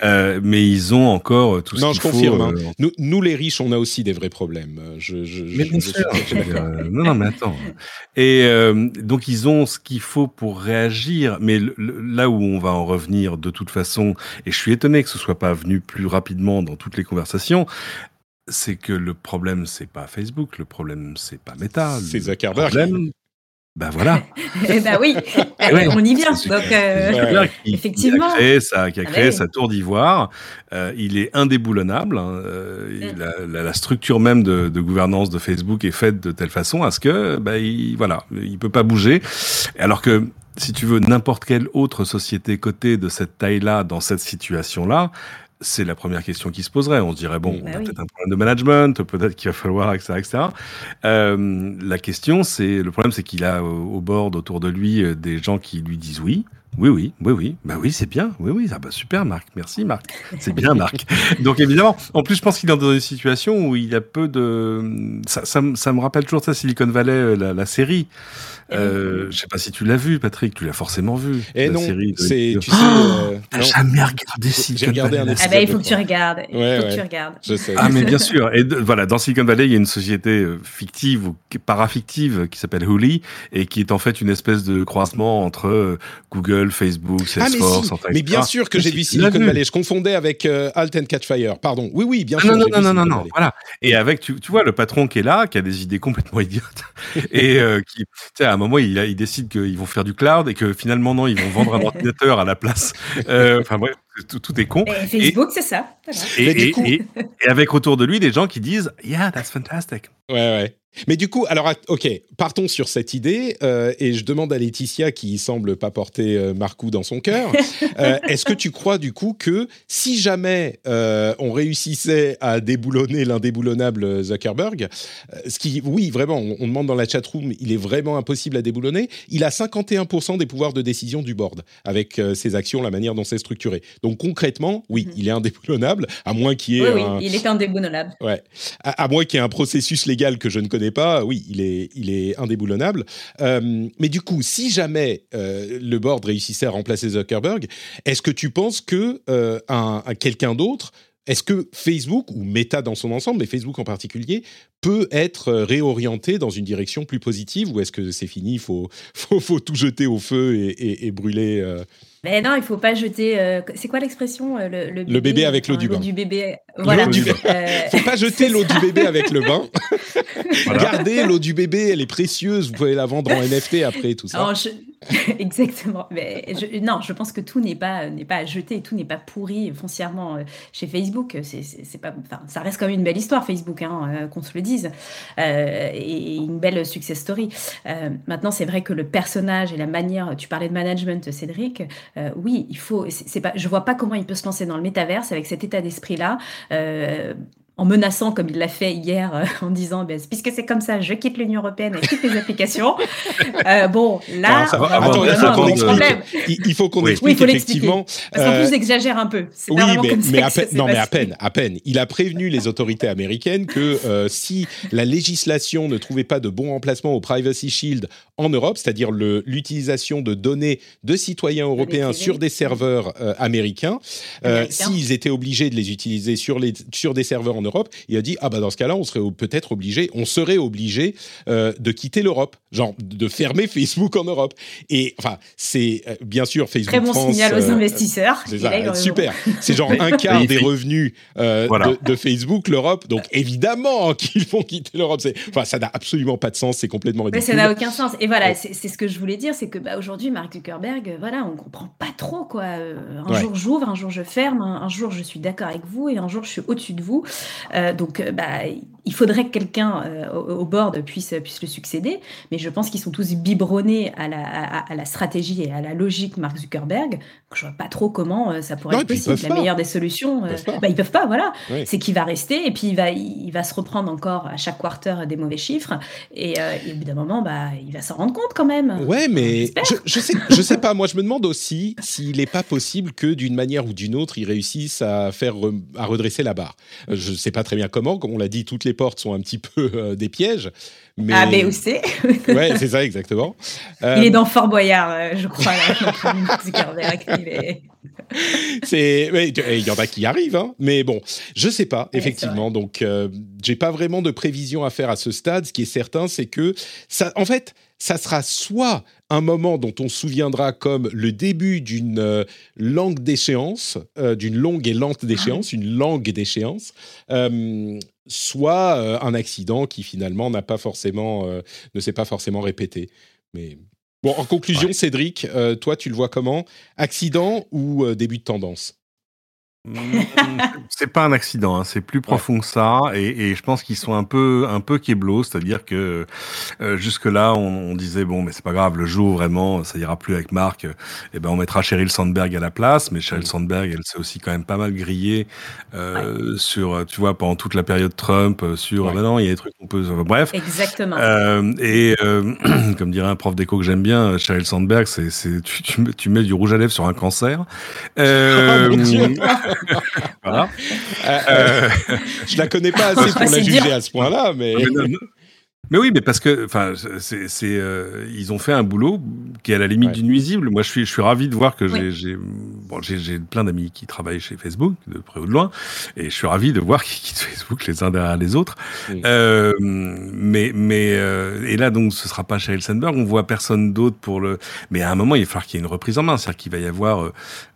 Euh, mais ils ont encore tout ce Non, je confirme. Hein. Nous, nous, les riches, on a aussi des vrais problèmes. Je, je, mais bien sûr. non, non, mais attends. Et donc, ils ont ce qu'il faut pour réagir. Mais là où on va en revenir de toute façon, et je suis étonné que ce soit pas venu plus rapidement dans toutes les conversations, c'est que le problème, c'est pas Facebook, le problème, c'est pas Meta. C'est Zuckerberg. Problème, ben voilà. eh ben oui, on y vient. Donc, euh, effectivement. Qui a créé sa, qui a ah créé sa tour d'ivoire. Euh, il est indéboulonnable. Hein. Euh, la, la, structure même de, de, gouvernance de Facebook est faite de telle façon à ce que, ben, il, voilà, il peut pas bouger. Alors que, si tu veux, n'importe quelle autre société cotée de cette taille-là, dans cette situation-là, c'est la première question qui se poserait. On se dirait, bon, on a bah peut-être un problème de management, peut-être qu'il va falloir, etc. etc. Euh, la question, c'est, le problème, c'est qu'il a au, bord, autour de lui, euh, des gens qui lui disent oui. Oui, oui, oui, oui. Bah oui, c'est bien. Oui, oui. Ah bah super, Marc. Merci, Marc. C'est bien, Marc. Donc évidemment, en plus, je pense qu'il est dans une situation où il y a peu de. Ça, ça, ça me rappelle toujours ça, Silicon Valley, euh, la, la série. Euh, je sais pas si tu l'as vu, Patrick. Tu l'as forcément vu. Et eh non, c'est tu sais. Oh, euh, T'as jamais regardé Silicon Valley Ah bah il faut que tu regardes. il faut que tu regardes. Je sais. Ah mais bien sûr. Et voilà, dans Silicon Valley, il y a une société euh, fictive ou parafictive qui s'appelle Hooli et qui est en fait une espèce de croisement entre euh, Google, Facebook, Salesforce. Ah mais, mais bien sûr que j'ai vu Silicon Valley. Je confondais avec Alt and Catch Fire. Pardon. Oui, oui, bien ah, sûr. Non, non, non, non, non, Voilà. Et avec, tu, tu vois, le patron qui est là, qui a des idées complètement idiotes et qui, tu sais, à un moment, il, il décide qu'ils vont faire du cloud et que finalement, non, ils vont vendre un ordinateur à la place. Euh, enfin, bref, tout, est con. Et Facebook, c'est ça. Et, et, avec autour de lui des gens qui disent Yeah, that's fantastic. Ouais, ouais. Mais du coup, alors, ok, partons sur cette idée, euh, et je demande à Laetitia, qui semble pas porter euh, Marcou dans son cœur, euh, est-ce que tu crois du coup que si jamais on réussissait à déboulonner l'indéboulonnable Zuckerberg, ce qui, oui, vraiment, on, on, demande dans la chatroom, il est vraiment impossible à déboulonner, il a 51% des pouvoirs de décision du board avec ses actions, la manière dont c'est structuré. Donc concrètement, oui, mhm. il est indéboulonnable, à moins qu'il y ait. Oui, oui, il est indéboulonnable. Ouais, à, à moins qu'il y ait un processus légal que je ne connais pas, oui, il est, il est indéboulonnable. Euh, mais du coup, si jamais euh, le board réussissait à remplacer Zuckerberg, est-ce que tu penses que euh, un, quelqu'un d'autre est-ce que Facebook, ou Meta dans son ensemble, mais Facebook en particulier, peut être réorienté dans une direction plus positive ou est-ce que c'est fini, il faut, faut, tout jeter au feu et, brûler mais non, il faut pas jeter. Euh, c'est quoi l'expression euh, le, le, bébé, avec l'eau du bain. Du bébé. Voilà. Du euh, faut pas jeter l'eau du bébé avec le bain. Gardez l'eau du bébé, elle est précieuse. Vous pouvez la vendre en NFT après tout ça. Exactement. Mais je... non, je pense que tout n'est pas n'est pas à jeter, tout n'est pas pourri foncièrement chez Facebook. C'est pas. Enfin, ça reste quand même une belle histoire Facebook, hein, qu'on se le dise, et une belle success story. maintenant, c'est vrai que le personnage et la manière. Tu parlais de management, Cédric. Euh, oui, il faut. C'est pas. Je vois pas comment il peut se lancer dans le métaverse avec cet état d'esprit-là. Euh, en menaçant, comme il l'a fait hier, euh, en disant ben, puisque c'est comme ça, je quitte l'Union européenne et toutes les applications. Euh, bon, là, il faut qu'on explique. Il, faut qu'on explique effectivement. Parce qu'en plus, j'exagère un peu. Oui, mais, à peine, non, mais à peine, à peine. Il a prévenu les autorités américaines que euh, si la législation ne trouvait pas de bon emplacement au Privacy Shield en Europe, c'est-à-dire l'utilisation de données de citoyens européens sur des serveurs américains, s'ils étaient obligés de les utiliser sur, les, sur des serveurs en Europe, il a dit ah bah dans ce cas-là, on serait peut-être obligé, on serait obligé euh, de quitter l'Europe, genre de fermer Facebook en Europe. Et enfin, c'est euh, bien sûr Facebook Très bon signal aux euh, investisseurs. super. C'est genre un quart des revenus de, Facebook, l'Europe. Donc évidemment qu'ils vont quitter l'Europe. Enfin, ça n'a absolument pas de sens. C'est complètement ridicule. Mais ça n'a aucun sens. Et voilà, c'est ce que je voulais dire, c'est que bah, aujourd'hui, Mark Zuckerberg, voilà, on comprend pas trop quoi. Un jour j'ouvre, un jour je ferme, un jour je suis d'accord avec vous et un jour je suis au-dessus de vous. Euh, donc, euh, bah, il faudrait que quelqu'un euh, au, board puisse, puisse le succéder, mais je pense qu'ils sont tous biberonnés à la, à, la, stratégie et à la logique Mark Zuckerberg. Je vois pas trop comment ça pourrait être possible. La meilleure des solutions, ils peuvent, bah, ils peuvent pas, voilà. C'est qu'il va rester et puis il va, il va se reprendre encore à chaque quarter des mauvais chiffres et, au bout d'un moment, bah, il va s'en rendre compte quand même. Ouais, mais je, je, sais, je sais pas. Moi, je me demande aussi s'il n'est pas possible que d'une manière ou d'une autre, ils réussissent à faire à redresser la barre. Je sais pas très bien comment. Comme on l'a dit, toutes les portes sont un petit peu euh, des pièges. Mais... A, B ou C. ouais, c'est ça, exactement. Il est euh, dans Fort Boyard, euh, je crois. c'est, il y en a qui arrivent, hein. mais bon, je sais pas, effectivement. donc, j'ai pas vraiment de prévision à faire à ce stade. Ce qui est certain, c'est que ça, en fait, ça sera soit un moment dont on se souviendra comme le début d'une euh, langue d'échéance, euh, d'une longue et lente d'échéance, une langue d'échéance, euh, soit un accident qui finalement n'a pas forcément, ne s'est pas forcément répété. Mais bon, en conclusion, Cédric, toi, tu le vois comment? Accident ou début de tendance? C'est pas un accident, hein, c'est plus profond que ça, et, je pense qu'ils sont un peu un peu kéblos, c'est-à-dire que euh, jusque là on, disait bon mais c'est pas grave, le jour vraiment ça ira plus avec Marc, et eh ben on mettra Sheryl Sandberg à la place, mais Sheryl mm. Sandberg elle s'est aussi quand même pas mal grillée euh, sur tu vois pendant toute la période Trump euh, sur ben non il y a des trucs qu'on peut bref. Exactement. Et comme dirait un prof d'éco que j'aime bien, Sheryl Sandberg c'est tu, tu, mets du rouge à lèvres sur un cancer. Oh, voilà. Euh, euh, je la connais pas assez pour la juger à ce point-là, mais. Mais oui, mais parce que, enfin, c'est, c'est, euh, ils ont fait un boulot qui est à la limite du nuisible. Moi, je suis, je suis ravi de voir que j'ai, j'ai, bon, j'ai, j'ai plein d'amis qui travaillent chez Facebook, de près ou de loin, et je suis ravi de voir qu'ils quittent Facebook les uns derrière les autres. Euh, mais, mais, euh, et là, donc, ce sera pas chez Elsenberg. On voit personne d'autre pour le. Mais à un moment, il va falloir qu'il y ait une reprise en main. C'est-à-dire qu'il va y avoir,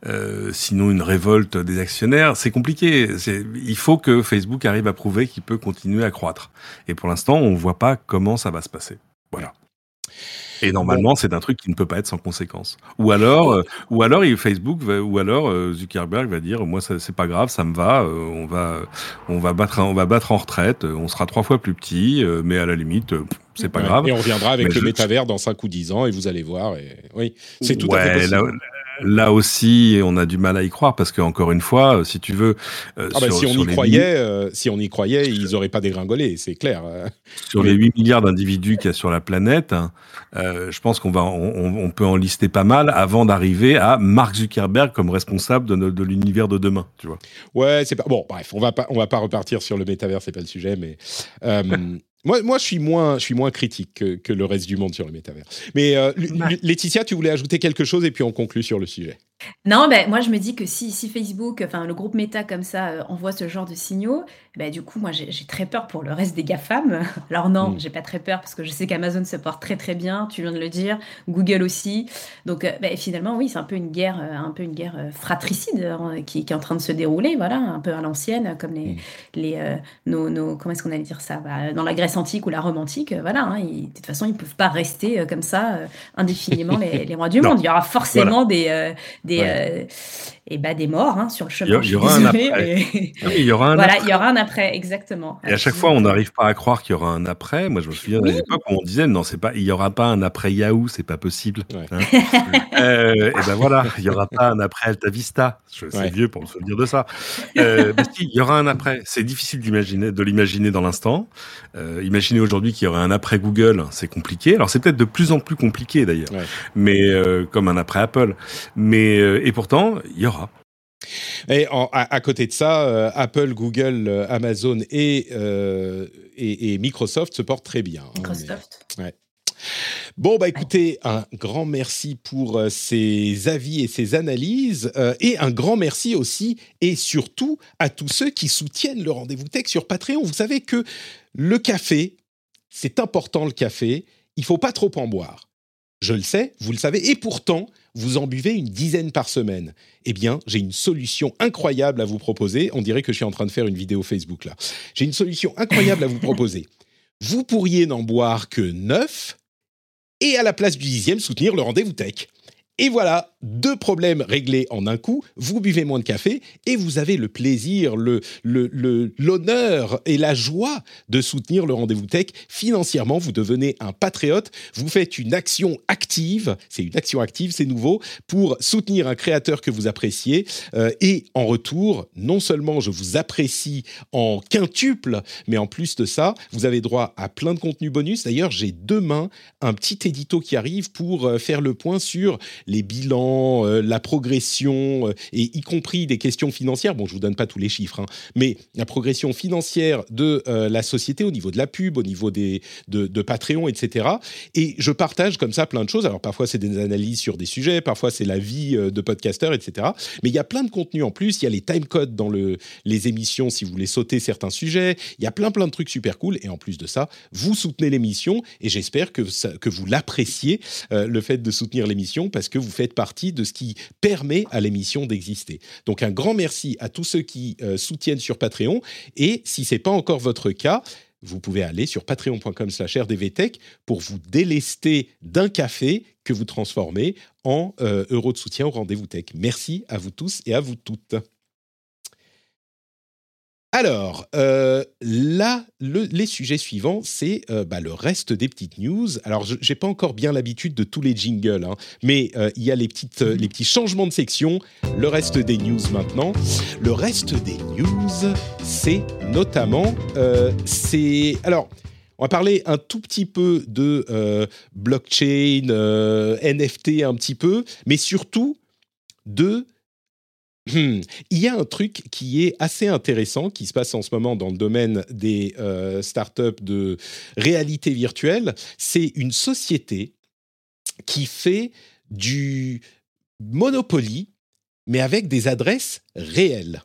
euh, sinon, une révolte des actionnaires. C'est compliqué. Il faut que Facebook arrive à prouver qu'il peut continuer à croître. Et pour l'instant, on voit pas comment ça va se passer. Voilà. Et normalement, c'est un truc qui ne peut pas être sans conséquence. Ou alors, euh, ou alors, Facebook, ou alors euh, Zuckerberg va dire, moi, c'est pas grave, ça me va, euh, on va, on va battre, on va battre en retraite, on sera trois fois plus petit, mais à la limite, c'est pas grave. Et on reviendra avec le métavers dans 5 ou 10 ans, et vous allez voir. Et... Oui, c'est tout à fait possible là aussi, on a du mal à y croire parce que encore une fois, euh, si tu veux, euh, ah bah, si on y croyait, euh, si on y croyait, ils auraient pas dégringolé, c'est clair. Sur les 8 milliards d'individus qu'il y a sur la planète, hein, je pense qu'on va, on, peut en lister pas mal avant d'arriver à Mark Zuckerberg comme responsable de, de l'univers de demain, tu vois. Ouais, c'est pas bon. Bref, on va pas, on va pas repartir sur le métavers, c'est pas le sujet, mais. Moi, moi, je suis moins, je suis moins critique que, le reste du monde sur le métavers. Mais euh, Laetitia, tu voulais ajouter quelque chose et puis on conclut sur le sujet. Non, ben, moi je me dis que si si Facebook, enfin le groupe Meta comme ça, heu, envoie ce genre de signaux, bah, du coup moi j'ai très peur pour le reste des GAFAM. Alors non, mmh. j'ai pas très peur parce que je sais qu'Amazon se porte très, très bien, tu viens de le dire, Google aussi. Donc, heu, bah, finalement oui, c'est un peu une guerre, euh, un peu une guerre, euh, fratricide, hein, qui qui est en train de se dérouler, voilà, un peu à l'ancienne comme les mmh. les, euh, nos nos comment est-ce qu'on allait dire ça? Bah, dans la Grèce antique ou la Rome antique, voilà, hein, de toute façon ils peuvent pas rester, comme ça, indéfiniment les les rois du monde. Il y aura forcément des, des, et bah, des morts hein, sur le chemin. Il y, aura un après. il y aura un voilà, il y aura un après, exactement. Et à chaque fois, on n'arrive pas à croire qu'il y aura un après. Moi, je me souviens oui. l'époque où on disait non, c'est pas, il y aura pas un après Yahoo, c'est pas possible. Hein. euh, et ben voilà, il y aura pas un après Alta Vista. Je suis vieux pour me souvenir de ça. Euh, mais si, il y aura un après. C'est difficile d'imaginer, de l'imaginer dans l'instant. Euh, imaginer aujourd'hui qu'il y aurait un après Google, c'est compliqué. Alors c'est peut-être de plus en plus compliqué d'ailleurs, mais euh, comme un après Apple. Mais euh, et pourtant, il y aura. Et à, côté de ça, euh, Apple, Google, euh, Amazon et, euh, et, Microsoft se portent très bien. Hein, Microsoft. ouais. Bon, bah écoutez, un grand merci pour ces avis et ces analyses, et un grand merci aussi et surtout à tous ceux qui soutiennent le rendez-vous tech sur Patreon. Vous savez que le café, c'est important le café, il faut pas trop en boire. Je le sais, vous le savez, et pourtant, vous en buvez une dizaine par semaine. Eh bien, j'ai une solution incroyable à vous proposer. On dirait que je suis en train de faire une vidéo Facebook là. J'ai une solution incroyable à vous proposer. Vous pourriez n'en boire que neuf et à la place du dixième soutenir le rendez-vous tech. Et voilà, deux problèmes réglés en un coup. Vous buvez moins de café et vous avez le plaisir, le, l'honneur et la joie de soutenir le rendez-vous tech financièrement. Vous devenez un patriote. Vous faites une action active. C'est une action active, c'est nouveau, pour soutenir un créateur que vous appréciez. Euh, et en retour, non seulement je vous apprécie en quintuple, mais en plus de ça, vous avez droit à plein de contenus bonus. D'ailleurs, j'ai demain un petit édito qui arrive pour euh, faire le point sur les bilans, euh, la progression, euh, et y compris des questions financières. Bon, je vous donne pas tous les chiffres, hein, mais la progression financière de euh, la société au niveau de la pub, au niveau des, de, Patreon, etc. Et je partage comme ça plein de choses. Alors parfois c'est des analyses sur des sujets, parfois c'est la vie de podcasteur, etc. Mais il y a plein de contenus en plus. Il y a les timecodes dans le, les émissions si vous voulez sauter certains sujets. Il y a plein plein de trucs super cool. Et en plus de ça, vous soutenez l'émission et j'espère que, que vous l'appréciez, le fait de soutenir l'émission, parce que vous faites partie de ce qui permet à l'émission d'exister. Donc un grand merci à tous ceux qui euh, soutiennent sur Patreon. Et si ce n'est pas encore votre cas, vous pouvez aller sur patreon.com/rdvtech pour vous délester d'un café que vous transformez en euh, euro de soutien au rendez-vous tech. Merci à vous tous et à vous toutes. Alors, euh, là, les sujets suivants, c'est euh, bah, le reste des petites news. Alors, je n'ai pas encore bien l'habitude de tous les jingles, hein, mais euh, il y a les, petites, les petits changements de section. Le reste des news maintenant. Le reste des news, c'est notamment... c'est Alors, on va parler un tout petit peu de blockchain, NFT un petit peu, mais surtout de Hmm. Il y a un truc qui est assez intéressant qui se passe en ce moment dans le domaine des euh, startups de réalité virtuelle. C'est une société qui fait du Monopoly, mais avec des adresses réelles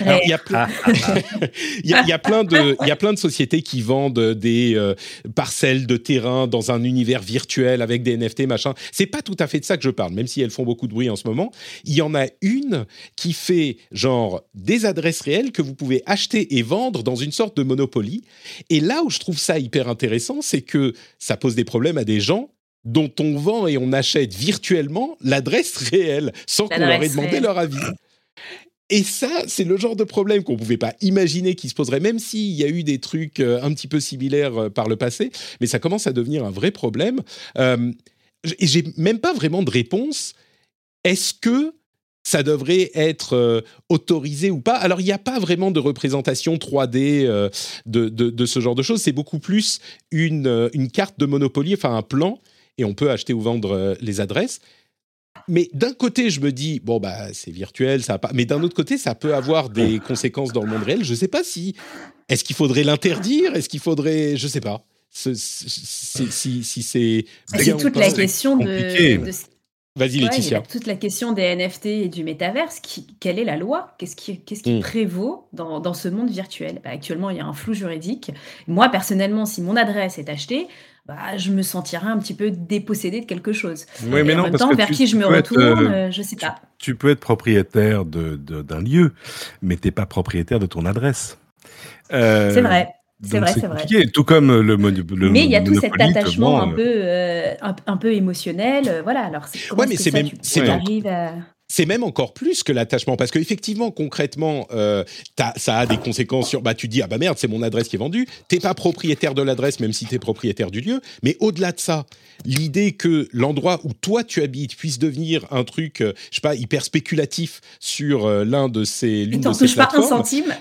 il y, a plein, il, y a, plein de, il y a plein de sociétés qui vendent des euh, parcelles de terrain dans un univers virtuel avec des NFT, machin. C'est pas tout à fait de ça que je parle, même si elles font beaucoup de bruit en ce moment. Il y en a une qui fait genre des adresses réelles que vous pouvez acheter et vendre dans une sorte de monopoly. Et là où je trouve ça hyper intéressant, c'est que ça pose des problèmes à des gens dont on vend et on achète virtuellement l'adresse réelle sans qu'on leur ait demandé leur avis. Et ça, c'est le genre de problème qu'on ne pouvait pas imaginer qui se poserait, même s'il y a eu des trucs euh, un petit peu similaires euh, par le passé. Mais ça commence à devenir un vrai problème. Euh, et j'ai même pas vraiment de réponse. Est-ce que ça devrait être autorisé ou pas? Alors, il n'y a pas vraiment de représentation 3D de, ce genre de choses. C'est beaucoup plus une carte de Monopoly, enfin un plan, et on peut acheter ou vendre les adresses. Mais d'un côté, je me dis, bon, bah, c'est virtuel, ça pas. Mais d'un autre côté, ça peut avoir des conséquences dans le monde réel. Je ne sais pas si. Est-ce qu'il faudrait l'interdire? Est-ce qu'il faudrait. Je ne sais pas. Si, si, c'est. C'est toute la question de, Vas-y, Laetitia. toute la question des NFT et du métaverse. quelle est la loi? Qu'est-ce qui, qu'est-ce qui hmm. prévaut dans, ce monde virtuel? Bah, Actuellement, il y a un flou juridique. Moi, personnellement, si mon adresse est achetée, bah, je me sentirais un petit peu dépossédé de quelque chose. Oui, mais en même temps, vers qui je me retourne, euh, euh, je ne sais pas. Tu peux être propriétaire de, d'un lieu, mais tu n'es pas propriétaire de ton adresse. Euh, c'est vrai. C'est vrai, c'est vrai. Tout comme le, le Mais il y a tout cet attachement un peu, un, peu émotionnel. voilà. Alors, ouais, mais c'est même, c'est à... C'est même encore plus que l'attachement, parce qu'effectivement, concrètement, euh, ça a des conséquences sur. Bah, tu dis ah bah merde, c'est mon adresse qui est vendue. T'es pas propriétaire de l'adresse, même si tu es propriétaire du lieu. Mais au-delà de ça, l'idée que l'endroit où toi tu habites puisse devenir un truc, euh, je sais pas, hyper spéculatif sur euh, l'un de ces l'une ces touches pas un centime.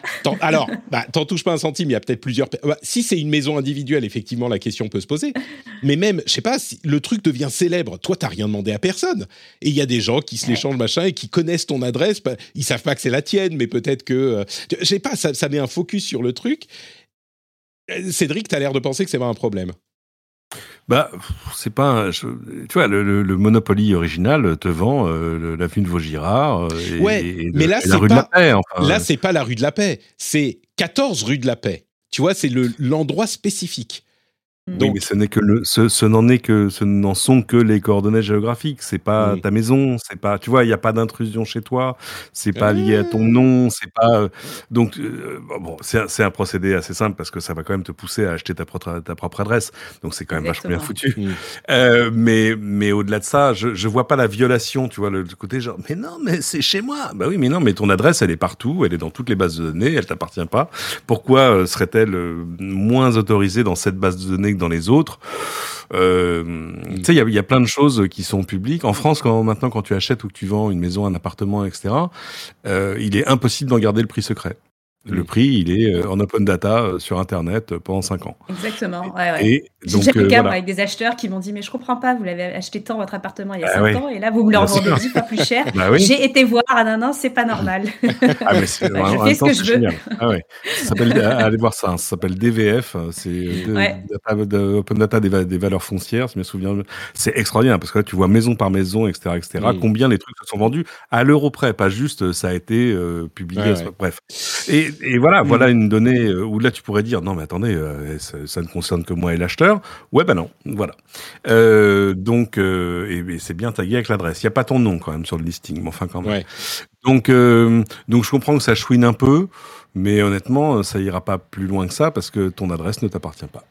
Alors, bah, t'en touches pas un centime. Il y a peut-être plusieurs. Bah, si c'est une maison individuelle, effectivement, la question peut se poser. Mais même, je sais pas, si le truc devient célèbre. Toi, t'as rien demandé à personne. Et il y a des gens qui se l'échangent machin et qui connaissent ton adresse, bah, ils savent pas que c'est la tienne, mais peut-être que, euh, je sais pas, ça, ça met un focus sur le truc. Euh, Cédric, tu as l'air de penser que c'est pas un problème. Bah, c'est pas. tu vois, le, Monopoly original te vend euh, l'avenue de Vaugirard. et, ouais, mais là, c'est pas. La paix, Là, c'est pas la rue de la Paix. C'est 14 rue de la Paix. Tu vois, c'est l'endroit spécifique. Donc, oui, mais ce n'est que le, ce, n'en est que, ce n'en sont que les coordonnées géographiques. C'est pas ta maison, c'est pas, tu vois, il n'y a pas d'intrusion chez toi, c'est pas lié à ton nom, c'est pas. Euh, donc, euh, bon, c'est un procédé assez simple parce que ça va quand même te pousser à acheter ta propre, ta propre adresse. Donc, c'est quand même vachement bien foutu. Euh, mais, mais au-delà de ça, je, je vois pas la violation, tu vois, le, côté genre, mais non, mais c'est chez moi. Bah oui, mais non, mais ton adresse, elle est partout, elle est dans toutes les bases de données, elle t'appartient pas. Pourquoi serait-elle moins autorisée dans cette base de données dans les autres. Euh, tu sais, il y a, plein de choses qui sont publiques. En France, quand, maintenant, quand tu achètes ou que tu vends une maison, un appartement, etc., euh, il est impossible d'en garder le prix secret. Le prix, il est euh, en open data euh, sur Internet euh, pendant 5 ans. Exactement. Ouais, ouais. J'ai déjà fait cas avec des acheteurs qui m'ont dit Mais je comprends pas, vous l'avez acheté tant votre appartement il y a 5 ah ans et là vous me le revendez 10 fois plus cher. Bah J'ai été voir, ah non, non, c'est pas normal. ah, mais c'est je fais ce que je veux. Ah, allez voir ça, hein. ça s'appelle DVF, c'est Open Data des, valeurs foncières, je me souviens. C'est extraordinaire parce que là tu vois maison par maison, etc. etc. Mm. Combien les trucs se sont vendus à l'euro près, pas juste ça a été publié. Bref. Et et, voilà, voilà mm. une donnée euh, où là tu pourrais dire non mais attendez, euh, ça, ne concerne que moi et l'acheteur. Ouais ben non, voilà. Euh, donc et, c'est bien tagué avec l'adresse. Il y a pas ton nom quand même sur le listing, mais enfin quand même. Donc donc je comprends que ça chouine un peu, mais honnêtement ça ira pas plus loin que ça parce que ton adresse ne t'appartient pas.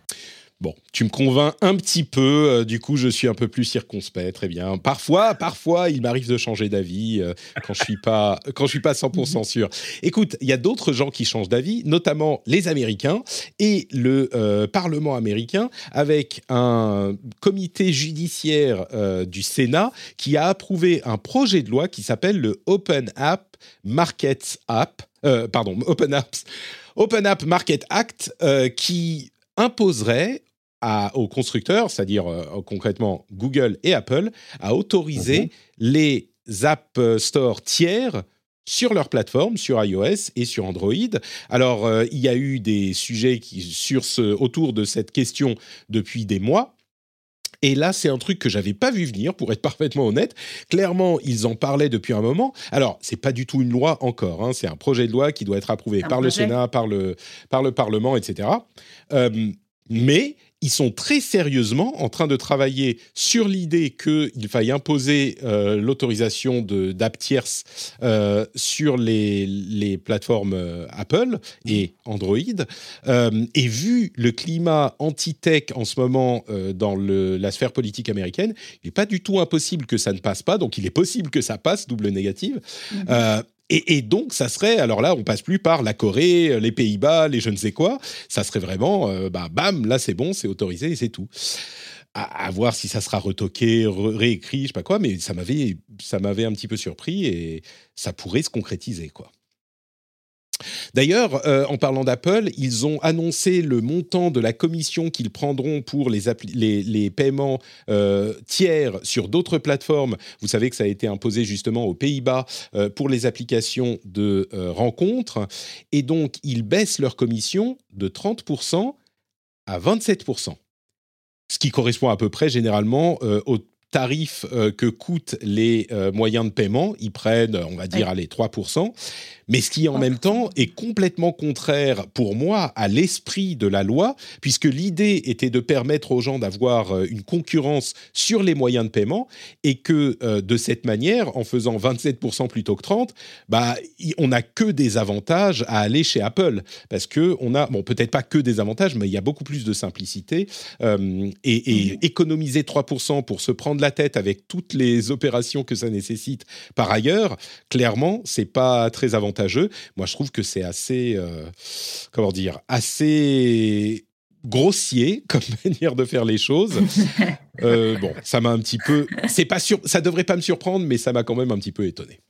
Bon, tu me convaincs un petit peu, euh, du coup je suis un peu plus circonspect, très bien. Parfois, parfois il m'arrive de changer d'avis euh, quand je suis pas quand je suis pas 100% sûr. Écoute, il y a d'autres gens qui changent d'avis, notamment les Américains et le euh, Parlement américain avec un comité judiciaire du Sénat qui a approuvé un projet de loi qui s'appelle le Open App Markets App, pardon, Open Apps Open App Market Act qui imposerait aux constructeurs, c'est-à-dire euh, concrètement Google et Apple, à autoriser mhm. les App Store tiers sur leur plateforme, sur iOS et sur Android. Alors, euh, il y a eu des sujets qui, sur ce, autour de cette question depuis des mois. Et là, c'est un truc que j'avais pas vu venir, pour être parfaitement honnête. Clairement, ils en parlaient depuis un moment. Alors, c'est pas du tout une loi encore. Hein. C'est un projet de loi qui doit être approuvé par le Sénat, par le, par le Parlement, etc. Euh, mais ils sont très sérieusement en train de travailler sur l'idée qu'il faille imposer euh, l'autorisation d'app tierces euh, sur les, les plateformes euh, Apple et Android. et vu le climat anti-tech en ce moment dans le, la sphère politique américaine, il n'est pas du tout impossible que ça ne passe pas. Donc il est possible que ça passe, double négative. Mm-hmm. Et, donc, ça serait, alors là, on passe plus par la Corée, les Pays-Bas, les je ne sais quoi. Ça serait vraiment, euh, bah, bam, là c'est bon, c'est autorisé et c'est tout. À, voir si ça sera retoqué, réécrit, je sais pas quoi, mais ça m'avait, ça m'avait un petit peu surpris et ça pourrait se concrétiser, quoi. D'ailleurs, euh, en parlant d'Apple, ils ont annoncé le montant de la commission qu'ils prendront pour les, les, paiements euh, tiers sur d'autres plateformes. Vous savez que ça a été imposé justement aux Pays-Bas euh, pour les applications de rencontres. Et donc, ils baissent leur commission de 30% à 27%. Ce qui correspond à peu près généralement au tarif que coûtent les moyens de paiement. Ils prennent, on va dire, allez, 3% mais ce qui en même temps est complètement contraire pour moi à l'esprit de la loi, puisque l'idée était de permettre aux gens d'avoir euh, une concurrence sur les moyens de paiement, et que euh, de cette manière, en faisant 27% plutôt que 30, bah, on n'a que des avantages à aller chez Apple, parce que on a, bon, peut-être pas que des avantages, mais il y a beaucoup plus de simplicité, euh, et, et économiser 3% pour se prendre la tête avec toutes les opérations que ça nécessite par ailleurs, clairement, c'est pas très avantageux jeu. Moi, je trouve que c'est assez, euh, comment dire, assez grossier comme manière de faire les choses. Euh, bon, ça m'a un petit peu, c'est pas sûr, ça devrait pas me surprendre, mais ça m'a quand même un petit peu étonné.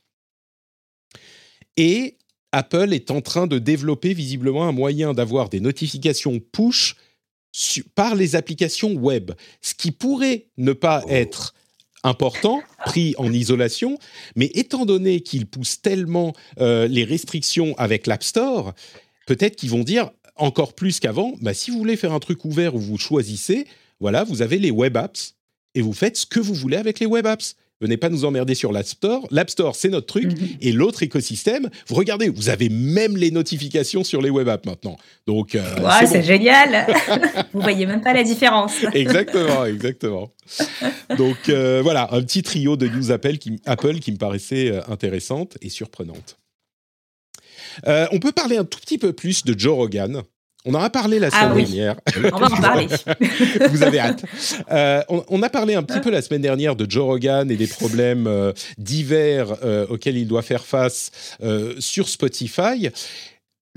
Et Apple est en train de développer visiblement un moyen d'avoir des notifications push par les applications web, ce qui pourrait ne pas oh. être important, pris en isolation, mais étant donné qu'ils poussent tellement euh, les restrictions avec l'App Store, peut-être qu'ils vont dire encore plus qu'avant, bah, si vous voulez faire un truc ouvert où vous choisissez, voilà, vous avez les web apps et vous faites ce que vous voulez avec les web apps. Venez pas nous emmerder sur l'App Store. L'App Store, c'est notre truc. Mhm. Et l'autre écosystème, vous regardez, vous avez même les notifications sur les web apps maintenant. Donc, euh, c'est génial. vous voyez même pas la différence. exactement, exactement. Donc euh, voilà, un petit trio de news Apple qui, Apple qui me paraissait euh, intéressante et surprenante. on peut parler un tout petit peu plus de Joe Rogan. On en a parlé la ah semaine dernière. On va en parler. Vous avez hâte. Euh, on, a parlé un petit peu la semaine dernière de Joe Rogan et des problèmes euh, divers euh, auxquels il doit faire face sur Spotify.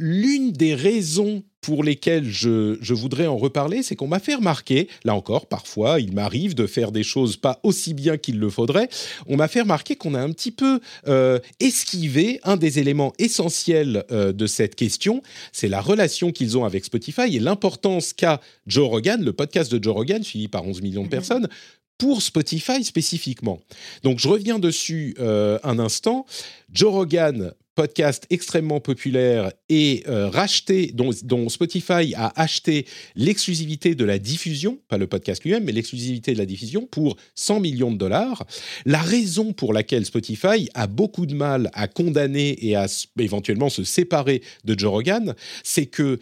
L'une des raisons pour lesquelles je, voudrais en reparler, c'est qu'on m'a fait remarquer, là encore, parfois, il m'arrive de faire des choses pas aussi bien qu'il le faudrait, on m'a fait remarquer qu'on a un petit peu euh, esquivé un des éléments essentiels euh, de cette question, c'est la relation qu'ils ont avec Spotify et l'importance qu'a Joe Rogan, le podcast de Joe Rogan, suivi par 11 millions de mhm. personnes, pour Spotify spécifiquement. Donc je reviens dessus euh, un instant. Joe Rogan podcast extrêmement populaire et euh, racheté, dont, Spotify a acheté l'exclusivité de la diffusion, pas le podcast lui-même, mais l'exclusivité de la diffusion pour 100 millions de dollars. La raison pour laquelle Spotify a beaucoup de mal à condamner et à éventuellement se séparer de Joe Rogan, c'est que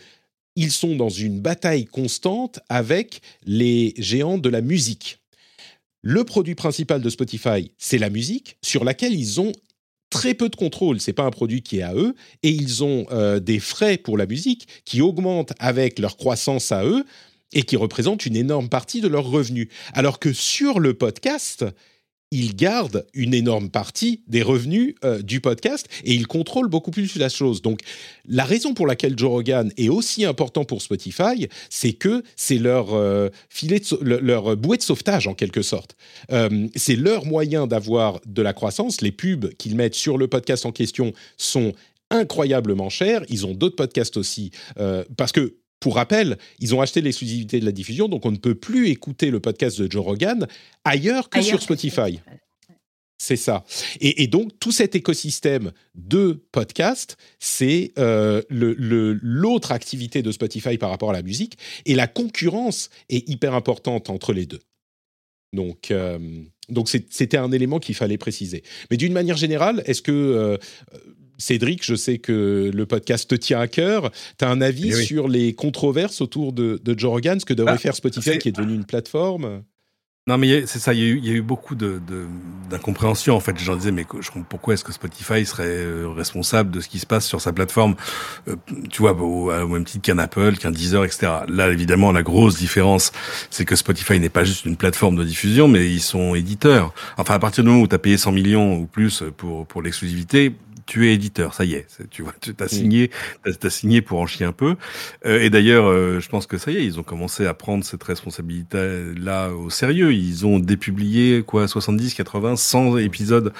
ils sont dans une bataille constante avec les géants de la musique. Le produit principal de Spotify, c'est la musique, sur laquelle ils ont très peu de contrôle. C'est pas un produit qui est à eux et ils ont euh, des frais pour la musique qui augmentent avec leur croissance à eux et qui représentent une énorme partie de leurs revenus. Alors que sur le podcast, il garde une énorme partie des revenus euh, du podcast et il contrôle beaucoup plus la chose. Donc, la raison pour laquelle Joe Rogan est aussi important pour Spotify, c'est que c'est leur euh, filet, leur bouée de sauvetage en quelque sorte. Euh, c'est leur moyen d'avoir de la croissance. Les pubs qu'ils mettent sur le podcast en question sont incroyablement chers. Ils ont d'autres podcasts aussi parce que pour rappel, ils ont acheté l'exclusivité de la diffusion, donc on ne peut plus écouter le podcast de Joe Rogan ailleurs que sur Spotify. C'est ça. Et, donc, tout cet écosystème de podcasts, c'est euh, l'autre activité de Spotify par rapport à la musique. Et la concurrence est hyper importante entre les deux. Donc, euh, donc c'était un élément qu'il fallait préciser. Mais d'une manière générale, est-ce que euh, Cédric, je sais que le podcast te tient à cœur. Tu as un avis eh sur les controverses autour de, de Joe Rogan, ce que devrait ah, faire Spotify, qui est devenu une plateforme? Non, mais c'est ça, il y, a eu, beaucoup d'incompréhension, en fait. J'en disais, mais pourquoi est-ce que Spotify serait euh, responsable de ce qui se passe sur sa plateforme, euh, tu vois, au, même titre qu'un Apple, qu'un Deezer, etc. Là, évidemment, la grosse différence, c'est que Spotify n'est pas juste une plateforme de diffusion, mais ils sont éditeurs. Enfin, à partir du moment où tu as payé 100 millions ou plus pour, pour l'exclusivité, tu es éditeur, ça y est, tu vois, tu as signé, as signé pour en chier un peu. Euh, et d'ailleurs, euh, je pense que ça y est, ils ont commencé à prendre cette responsabilité-là au sérieux. Ils ont dépublié quoi, 70, 80, 100 épisodes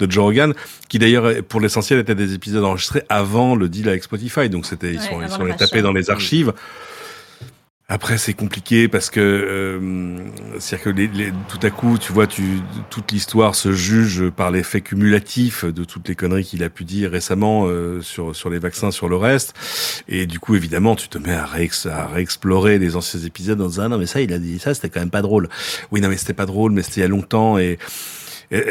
de Joe Rogan, qui d'ailleurs, pour l'essentiel, étaient des épisodes enregistrés avant le deal avec Spotify. Donc c'était, ils sont, ils sont les tapés dans les archives. Après, c'est compliqué parce que euh, c'est-à-dire que les, les, tout à coup, tu vois, tu, toute l'histoire se juge par l'effet cumulatif de toutes les conneries qu'il a pu dire récemment euh, sur sur les vaccins, sur le reste, et du coup, évidemment, tu te mets à, réex, à réexplorer les anciens épisodes en disant ah non mais ça, il a dit ça, c'était quand même pas drôle. Oui, non mais c'était pas drôle, mais c'était il y a longtemps et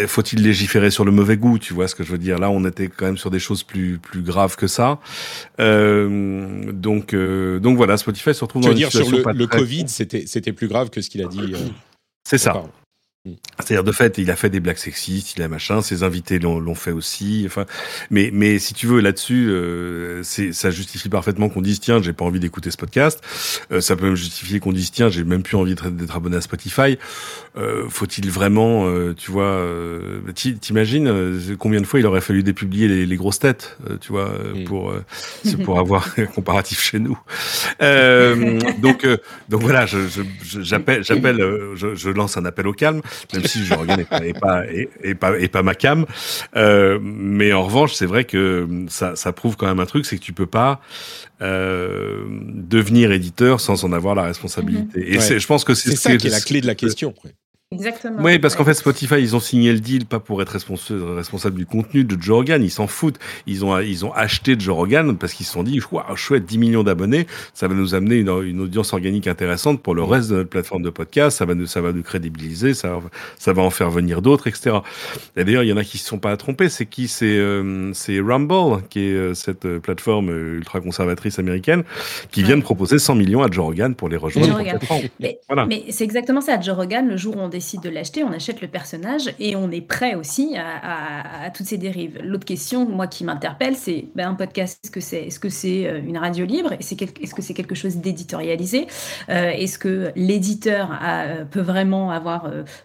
faut-il légiférer sur le mauvais goût Tu vois ce que je veux dire? Là, on était quand même sur des choses plus plus graves que ça. Euh, donc euh, donc voilà, Spotify se retrouve tu dans veux une dire sur le, Covid, c'était c'était plus grave que ce qu'il a dit. euh, C'est ça. pardon. C'est-à-dire de fait, il a fait des blagues sexistes, il a machin, ses invités l'ont fait aussi. Enfin, mais mais si tu veux là-dessus, euh, ça justifie parfaitement qu'on dise tiens, j'ai pas envie d'écouter ce podcast. Euh, ça peut même justifier qu'on dise tiens, j'ai même plus envie d'être d'être abonné à Spotify. Euh, Faut-il vraiment, euh, tu vois, euh, t'i- t'imagines euh, combien de fois il aurait fallu dépublier les, les grosses têtes, euh, tu vois, euh, Mm. pour euh, pour avoir un comparatif chez nous. Euh, donc euh, donc voilà, je je- j'appelle j'appelle, je, je lance un appel au calme même si je regarde et pas et pas et, et pas et pas ma cam. Euh, mais en revanche, c'est vrai que ça ça prouve quand même un truc, c'est que tu peux pas euh, devenir éditeur sans en avoir la responsabilité. Et Ouais. c'est, je pense que c'est C'est ce ça qui est la clé de la question. Exactement. oui, parce qu'en fait, Spotify, ils ont signé le deal pas pour être responsa- responsable du contenu de Joe Rogan, ils s'en foutent. Ils ont, ils ont acheté Joe Rogan parce qu'ils se sont dit, waouh, chouette, 10 millions d'abonnés, ça va nous amener une, une audience organique intéressante pour le reste de notre plateforme de podcast, ça va nous, ça va nous crédibiliser, ça, ça va en faire venir d'autres, etc. Et d'ailleurs, il y en a qui se sont pas trompés, c'est qui? C'est euh, c'est Rumble, qui est euh, cette euh, plateforme euh, ultra conservatrice américaine, qui vient de proposer 100 millions à Joe Rogan pour les rejoindre. Joe Rogan. Mais, Voilà. mais c'est exactement ça, Joe Rogan, le jour où on décide de l'acheter, on achète le personnage et on est prêt aussi à, à- à toutes ces dérives. L'autre question, moi, qui m'interpelle, c'est ben, un podcast, est-ce que c'est est -ce c'est euh, une radio libre? Est-ce quel- est-ce que c'est quelque chose d'éditorialisé? Euh, Est-ce que l'éditeur euh, peut vraiment avoir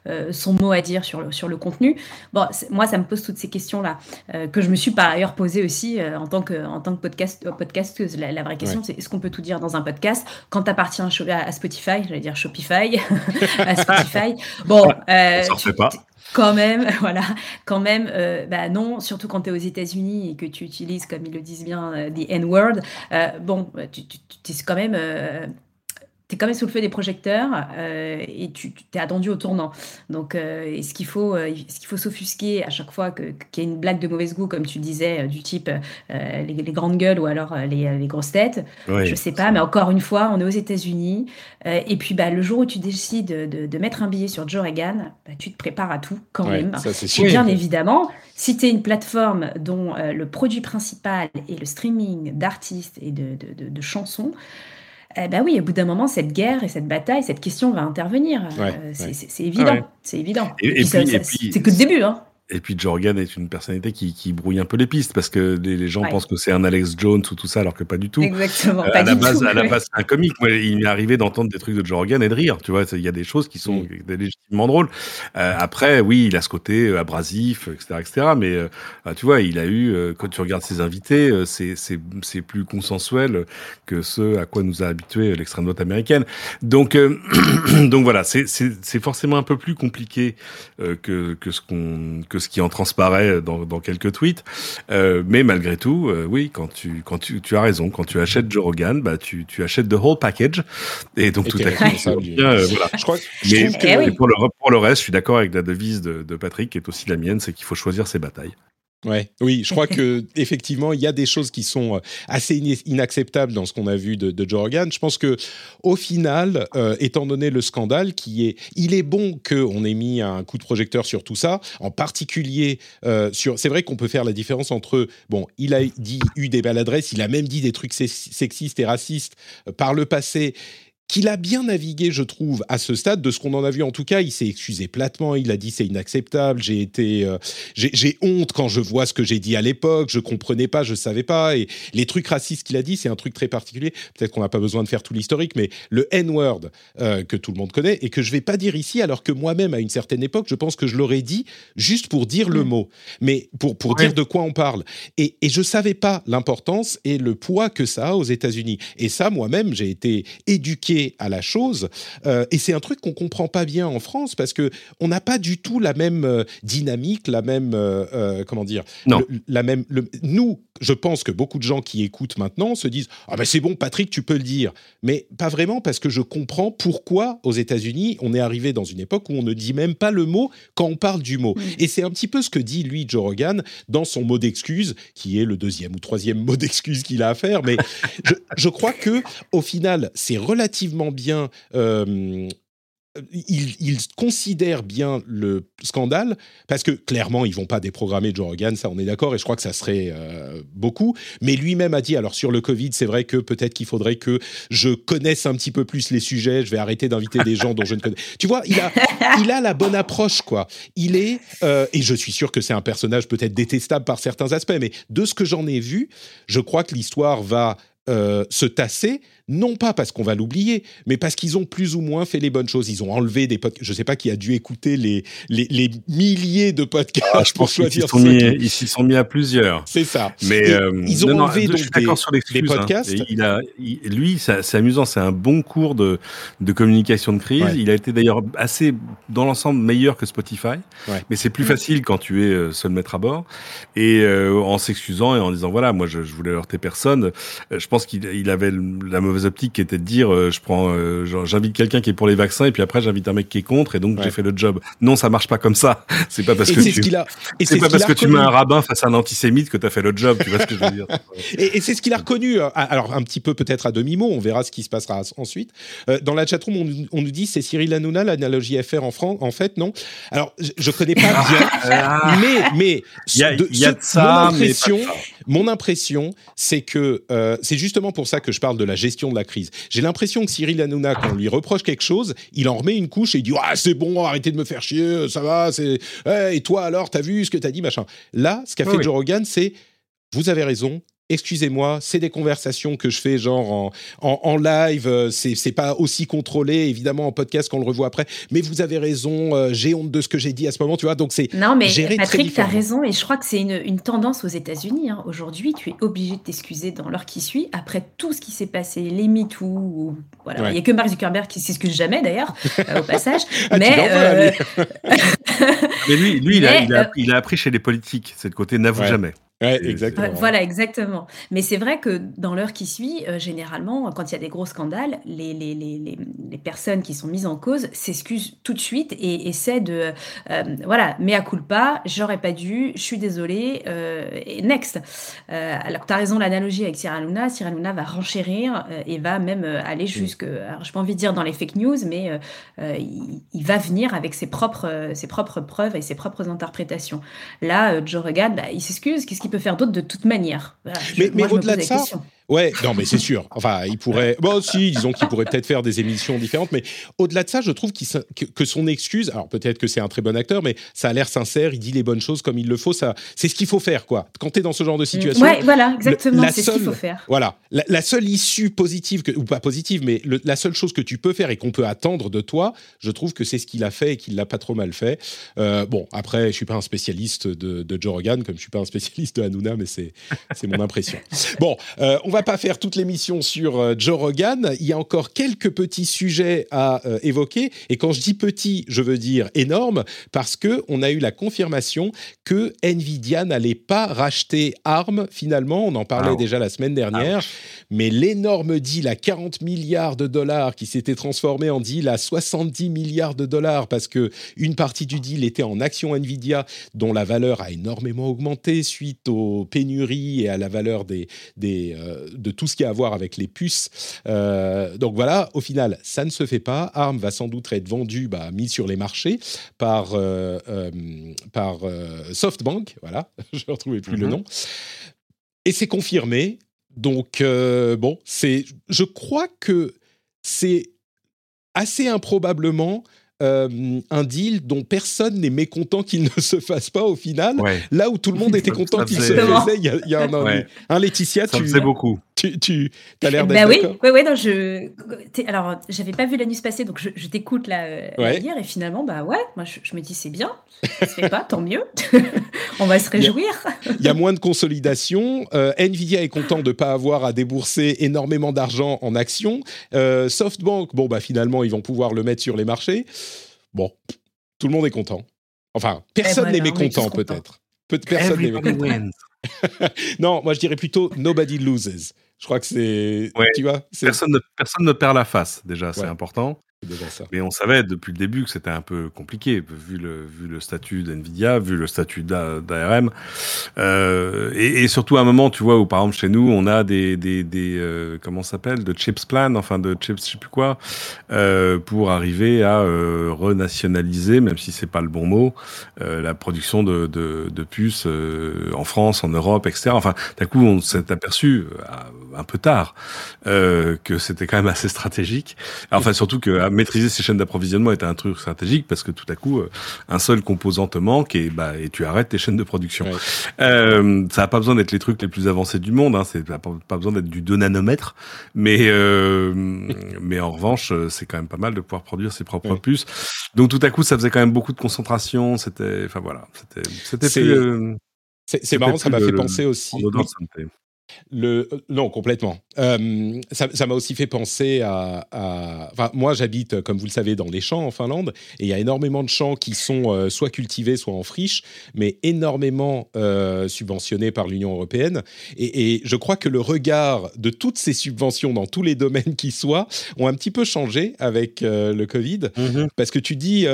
euh, son mot à dire sur le, sur le contenu? Bon, moi, ça me pose toutes ces questions-là, euh, que je me suis par ailleurs posées aussi en tant que, en tant que podcast, podcasteuse. La, la vraie question, c'est est-ce qu'on peut tout dire dans un podcast? Quand tu appartiens à, à Spotify, j'allais dire Shopify, à Spotify Bon, euh, tu- pas. quand même, voilà, quand même, euh, bah non, surtout quand tu es aux États-Unis et que tu utilises, comme ils le disent bien, euh, the N-word, euh, bon, tu, tu, tu es quand même. Euh, T'es quand même sous le feu des projecteurs euh, et tu tu- t'es attendu au tournant. Donc, euh, est-ce qu'il faut, euh, est-ce qu'il faut s'offusquer à chaque fois qu'il y a une blague de mauvaise goût, comme tu disais, euh, du type les, les grandes gueules ou alors les, les grosses têtes? Ouais. je sais pas, mais encore une fois, on est aux États-Unis. et puis, bah, le jour où tu décides de, mettre un billet sur Joe Rogan, bah, tu te prépares à tout quand Ouais, même. ça c'est Et bien évidemment, si tu es une plateforme dont le produit principal est le streaming d'artistes et de, de- de- de chansons, eh ben oui, au bout d'un moment, cette guerre et cette bataille, cette question va intervenir. Euh, c'est ouais. évident. Ouais. C'est évident. Et- puis- puis- c'est que le début. Hein. Et puis Jorgan est une personnalité qui, qui brouille un peu les pistes parce que les, les gens Ouais. pensent que c'est un Alex Jones ou tout ça alors que pas du tout. Exactement. Euh, pas à la du base, tout, à la base, c'est un comique. Moi, il m'est arrivé d'entendre des trucs de Jorgan et de rire. Tu vois, il y a des choses qui sont légitimement drôles. Euh, après, oui, il a ce côté euh, abrasif, etc., etc. Mais euh, ah, tu vois, il a eu, quand tu regardes ses invités, c'est plus consensuel que ce à quoi nous a habitué l'extrême droite américaine. Donc donc voilà, c'est forcément un peu plus compliqué que que ce qu'on que ce qui en transparaît dans dans quelques tweets. Euh, mais malgré tout, euh, oui, quand tu quand tu tu as raison, quand tu achètes Joe Rogan, bah tu tu achètes the whole package et donc Et tout à coup, du- bien, euh, voilà. Je crois, je Mais que Eh oui. et pour, le, pour le reste, je suis d'accord avec la devise de, de Patrick, qui est aussi la mienne, c'est qu'il faut choisir ses batailles. Ouais, oui, je crois que effectivement, il y a des choses qui sont euh, assez in- inacceptables dans ce qu'on a vu de, de Joe Rogan. Je pense que au final, euh, étant donné le scandale qui est, il est bon qu'on ait mis un coup de projecteur sur tout ça, en particulier euh, sur. C'est vrai qu'on peut faire la différence entre bon, il a dit eu des maladresses, il a même dit des trucs sex- sexistes et racistes par le passé qu'il a bien navigué, je trouve, à ce stade, de ce qu'on en a vu. En tout cas, il s'est excusé platement, il a dit c'est inacceptable, j'ai été, euh, j'ai honte quand je vois ce que j'ai dit à l'époque, je comprenais pas, je savais pas, et les trucs racistes qu'il a dit, c'est un truc très particulier. Peut-être qu'on n'a pas besoin de faire tout l'historique, mais le N-word euh, que tout le monde connaît et que je vais pas dire ici, alors que moi-même, à une certaine époque, je pense que je l'aurais dit juste pour dire le Mm. mot, mais pour pour Ouais. dire de quoi on parle. Et, et je savais pas l'importance et le poids que ça a aux États-Unis. Et ça, moi-même, j'ai été éduqué à la chose. et c'est un truc qu'on comprend pas bien en France parce que on n'a pas du tout la même dynamique, la même comment dire, non. la même. nous, je pense que beaucoup de gens qui écoutent maintenant se disent ah ben c'est bon Patrick tu peux le dire mais pas vraiment parce que je comprends pourquoi aux États-Unis on est arrivé dans une époque où on ne dit même pas le mot quand on parle du mot et c'est un petit peu ce que dit lui Joe Rogan dans son mot d'excuse qui est le deuxième ou troisième mot d'excuse qu'il a à faire mais je, crois que au final c'est relativement bien euh, ils, considèrent bien le scandale parce que clairement ils vont pas déprogrammer Joe Rogan, ça on est d'accord et je crois que ça serait beaucoup. Mais lui-même a dit alors sur le Covid, c'est vrai que peut-être qu'il faudrait que je connaisse un petit peu plus les sujets. Je vais arrêter d'inviter des gens dont je ne connais. Tu vois, il a, la bonne approche quoi. Il est et je suis sûr que c'est un personnage peut-être détestable par certains aspects, mais de ce que j'en ai vu, je crois que l'histoire va se tasser, non pas parce qu'on va l'oublier, mais parce qu'ils ont plus ou moins fait les bonnes choses. Ils ont enlevé des podcasts. Je ne sais pas qui a dû écouter les, les, milliers de podcasts ah, je pour choisir. Ils s'y sont, mis à plusieurs. C'est ça. Mais euh, ils ont enlevé donc des, sur les hein. podcasts. il a, lui, c'est amusant. C'est un bon cours de, de communication de crise. Il a été d'ailleurs assez, dans l'ensemble, meilleur que Spotify. Mais c'est plus facile quand tu es euh, seul maître à bord. Et en s'excusant et en disant voilà, moi je, je voulais heurter personne. je pense pense qu'il avait la mauvaise optique qui était de dire euh, je prends euh, j'invite quelqu'un qui est pour les vaccins et puis après j'invite un mec qui est contre et donc j'ai fait le job. Non, ça marche pas comme ça. C'est pas parce que tu c'est pas parce que tu mets un rabbin face à un antisémite que tu as fait le job, tu vois ce que je veux dire. et, c'est ce qu'il a reconnu euh, alors un petit peu peut-être à demi-mot, on verra ce qui se passera ensuite. dans la chatroom on, on nous dit c'est Cyril Hanouna l'analogie FR en France en fait non? Alors je, connais pas bien ah. mais mais il y a, de, y a de ça, mon impression mon impression c'est que c'est juste justement pour ça que je parle de la gestion de la crise. J'ai l'impression que Cyril Hanouna, quand on lui reproche quelque chose, il en remet une couche et il dit ah c'est bon, arrêtez de me faire chier, ça va, c'est et toi alors, t'as vu ce que t'as dit, machin. Là, ce qu'a fait Joe Rogan, c'est vous avez raison, excusez-moi, c'est des conversations que je fais genre en, en, live, euh, c'est pas aussi contrôlé évidemment en podcast qu'on le revoit après, mais vous avez raison, euh, j'ai honte de ce que j'ai dit à ce moment, tu vois, donc c'est Non mais Patrick, tu as raison et je crois que c'est une, une, tendance aux États-Unis. Hein. Aujourd'hui, tu es obligé de t'excuser dans l'heure qui suit après tout ce qui s'est passé, les MeToo, voilà, il n'y a que Mark Zuckerberg qui s'excuse jamais d'ailleurs euh, au passage, ah, mais, mais lui, lui il, a, il, a, il, a, appris chez les politiques, c'est le côté n'avoue jamais. Ouais, exactement. Voilà, exactement. Mais c'est vrai que dans l'heure qui suit, euh, généralement, quand il y a des gros scandales, les, les, les, les personnes qui sont mises en cause s'excusent tout de suite et essaient de, euh, voilà, mea culpa, j'aurais pas dû, je suis désolée, euh, et next. Euh, alors, tu as raison, l'analogie avec Cyril Luna, Cyril Luna va renchérir et va même aller mm. jusque, alors je pas envie de dire dans les fake news, mais il, il, va venir avec ses propres, ses propres preuves et ses propres interprétations. Là, Joe Rogan, bah, il s'excuse, qu'est-ce peut faire d'autre de toute manière. Mais, mais au-delà de ça, Ouais, non, mais c'est sûr. Enfin, il pourrait. Bon, si, disons qu'il pourrait peut-être faire des émissions différentes, mais au-delà de ça, je trouve que, son excuse. Alors peut-être que c'est un très bon acteur, mais ça a l'air sincère. Il dit les bonnes choses comme il le faut. Ça, c'est ce qu'il faut faire, quoi. Quand tu es dans ce genre de situation. Ouais, voilà, exactement. C'est ce qu'il faut faire. Voilà, la, seule issue positive que, ou pas positive, mais la seule chose que tu peux faire et qu'on peut attendre de toi, je trouve que c'est ce qu'il a fait et qu'il l'a pas trop mal fait. Euh, bon, après, je suis pas un spécialiste de, de, Joe Rogan, comme je suis pas un spécialiste de Hanouna, mais c'est c'est mon impression. Bon, euh, on va va pas faire toute l'émission sur euh, Joe Rogan. Il y a encore quelques petits sujets à euh, évoquer. Et quand je dis petit, je veux dire énorme, parce que on a eu la confirmation que Nvidia n'allait pas racheter ARM. Finalement, on en parlait déjà la semaine dernière. Mais l'énorme deal à 40 milliards de dollars qui s'était transformé en deal à 70 milliards de dollars parce que une partie du deal était en action Nvidia dont la valeur a énormément augmenté suite aux pénuries et à la valeur des, des, euh, de tout ce qui a à voir avec les puces. Euh, donc voilà, au final, ça ne se fait pas. ARM va sans doute être vendu, bah, mis sur les marchés par, euh, euh, par SoftBank. Voilà, je ne retrouvais plus le mhm. nom. Et c'est confirmé. Donc, bon, c'est, je crois que c'est assez improbablement euh, un deal dont personne n'est mécontent qu'il ne se fasse pas au final. Là où tout le monde était content qu'il se faisait il y a, un, un, Laetitia. Ça faisait beaucoup. tu, tu as l'air d'être bah oui, oui, oui, non, je. Alors, j'avais pas vu la news passer, donc je, t'écoute là euh, hier, et finalement, bah ouais, moi je, me dis c'est bien, ça se fait pas, tant mieux, on va se réjouir. Il y, a moins de consolidation. Euh, Nvidia est content de pas avoir à débourser énormément d'argent en actions. Euh, SoftBank, bon bah finalement ils vont pouvoir le mettre sur les marchés. Bon, tout le monde est content. Enfin, personne n'est mécontent peut-être. personne n'est mécontent. non, moi je dirais plutôt nobody loses. Je crois que c'est. Tu vois personne ne, personne ne perd la face, déjà, c'est important. Mais on savait depuis le début que c'était un peu compliqué, vu le, statut d'NVIDIA, vu le statut d'ARM. Euh, et, surtout à un moment, tu vois, où par exemple chez nous, on a des, des, des euh, comment s'appelle, de chips plan, enfin de chips, je sais plus quoi, euh, pour arriver à renationaliser, même si c'est pas le bon mot, la production de, puces en France, en Europe, etc. Enfin, d'un coup, on s'est aperçu un peu tard que c'était quand même assez stratégique. Enfin, surtout que maîtriser ces chaînes d'approvisionnement était un truc stratégique parce que tout à coup, euh, un seul composant te manque et, bah, et tu arrêtes tes chaînes de production. Euh, ça n'a pas besoin d'être les trucs les plus avancés du monde, hein, c'est pas, pas besoin d'être du 2 nanomètres, mais, euh, mais en revanche, c'est quand même pas mal de pouvoir produire ses propres puces. Donc tout à coup, ça faisait quand même beaucoup de concentration, c'était, enfin voilà, c'était, c'était plus... c'est marrant, ça m'a fait penser aussi. Le, euh, non, complètement. Euh, ça m'a aussi fait penser à. enfin, moi, j'habite, euh, comme vous le savez, dans les champs en Finlande, et il y a énormément de champs qui sont soit cultivés, soit en friche, mais énormément subventionnés par l'Union européenne. Et, je crois que le regard de toutes ces subventions dans tous les domaines qui soient ont un petit peu changé avec le Covid, mm-hmm. parce que tu dis,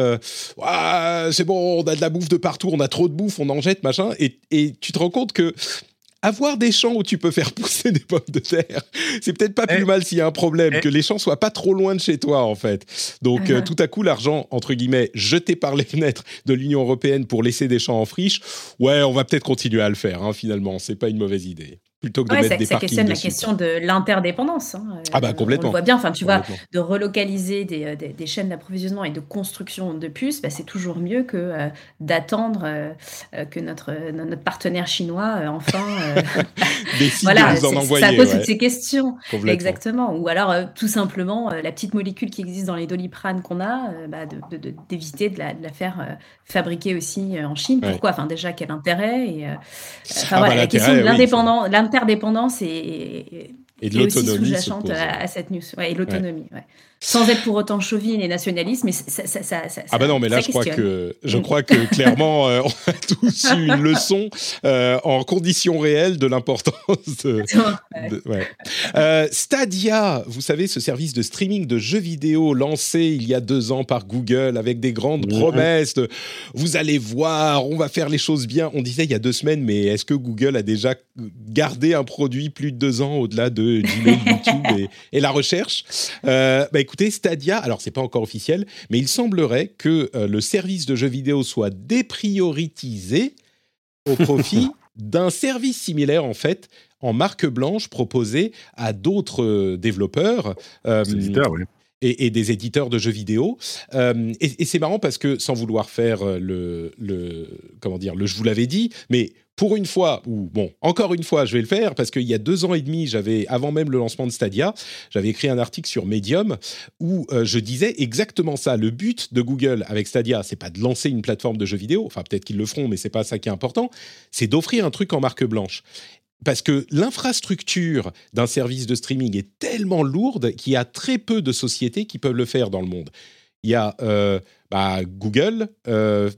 c'est bon, on a de la bouffe de partout, on a trop de bouffe, on en jette, machin, et, et tu te rends compte que avoir des champs où tu peux faire pousser des pommes de terre, c'est peut-être pas plus eh. mal s'il y a un problème, eh. que les champs soient pas trop loin de chez toi, en fait. Donc, euh, uh-huh. tout à coup, l'argent, entre guillemets, jeté par les fenêtres de l'Union européenne pour laisser des champs en friche, ouais, on va peut-être continuer à le faire, hein, finalement. C'est pas une mauvaise idée plutôt que de mettre des ça questionne la question de l'interdépendance. Hein. Ah bah complètement. On voit bien, enfin tu vois, de relocaliser des, euh, des, chaînes d'approvisionnement et de construction de puces, bah, c'est toujours mieux que euh, d'attendre euh, que notre, notre partenaire chinois enfin voilà, de en envoyer. Ça pose toutes ces questions. Exactement. Ou alors tout simplement la petite molécule qui existe dans les doliprane qu'on a, bah, d'éviter de, de, la, de, la, faire fabriquer aussi en Chine. Pourquoi? Enfin déjà quel intérêt et, ah voilà, bah, la question de l'indépendance l'interdépendance et, et, et aussi sous-jacente à, cette news. Ouais, et l'autonomie. Ouais sans être pour autant chauvine et nationaliste, mais ça, ça, ça, ah bah non, mais là je crois que je crois que clairement euh, on a tous eu une leçon euh, en conditions réelles de l'importance. De, euh, Stadia, vous savez, ce service de streaming de jeux vidéo lancé il y a deux ans par Google avec des grandes promesses. vous allez voir, on va faire les choses bien. On disait il y a deux semaines, mais est-ce que Google a déjà gardé un produit plus de deux ans au-delà de Gmail, YouTube et, et, la recherche? Bah, écoutez, Stadia, alors c'est pas encore officiel, mais il semblerait que euh, le service de jeux vidéo soit déprioritisé au profit d'un service similaire en fait en marque blanche proposé à d'autres euh, développeurs. Euh, et, des éditeurs de jeux vidéo. et, c'est marrant parce que, sans vouloir faire le, le comment dire, le je vous l'avais dit, mais pour une fois, ou bon, encore une fois, je vais le faire parce qu'il y a deux ans et demi, j'avais, avant même le lancement de Stadia, j'avais écrit un article sur Medium où euh, je disais exactement ça. Le but de Google avec Stadia, c'est pas de lancer une plateforme de jeux vidéo, enfin peut-être qu'ils le feront, mais c'est pas ça qui est important, c'est d'offrir un truc en marque blanche parce que l'infrastructure d'un service de streaming est tellement lourde qu'il y a très peu de sociétés qui peuvent le faire dans le monde. Il y a euh, bah, Google, euh,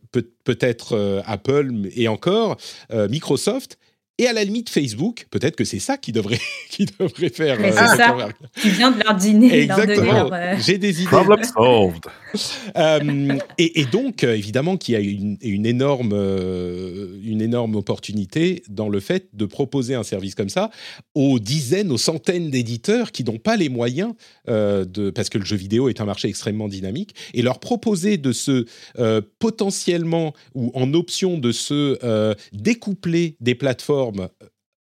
peut-être euh, Apple et encore Microsoft et à la limite, Facebook, peut-être que c'est ça qui devrait, qui devrait faire. Mais c'est ça. Tu viens de leur dîner. Exactement. J'ai des idées. Problem solved. euh, et, et, donc, évidemment, qu'il y a une, une, énorme, euh, une énorme opportunité dans le fait de proposer un service comme ça aux dizaines, aux centaines d'éditeurs qui n'ont pas les moyens, euh, de, parce que le jeu vidéo est un marché extrêmement dynamique, et leur proposer de se euh, potentiellement ou en option de se découpler des plateformes euh,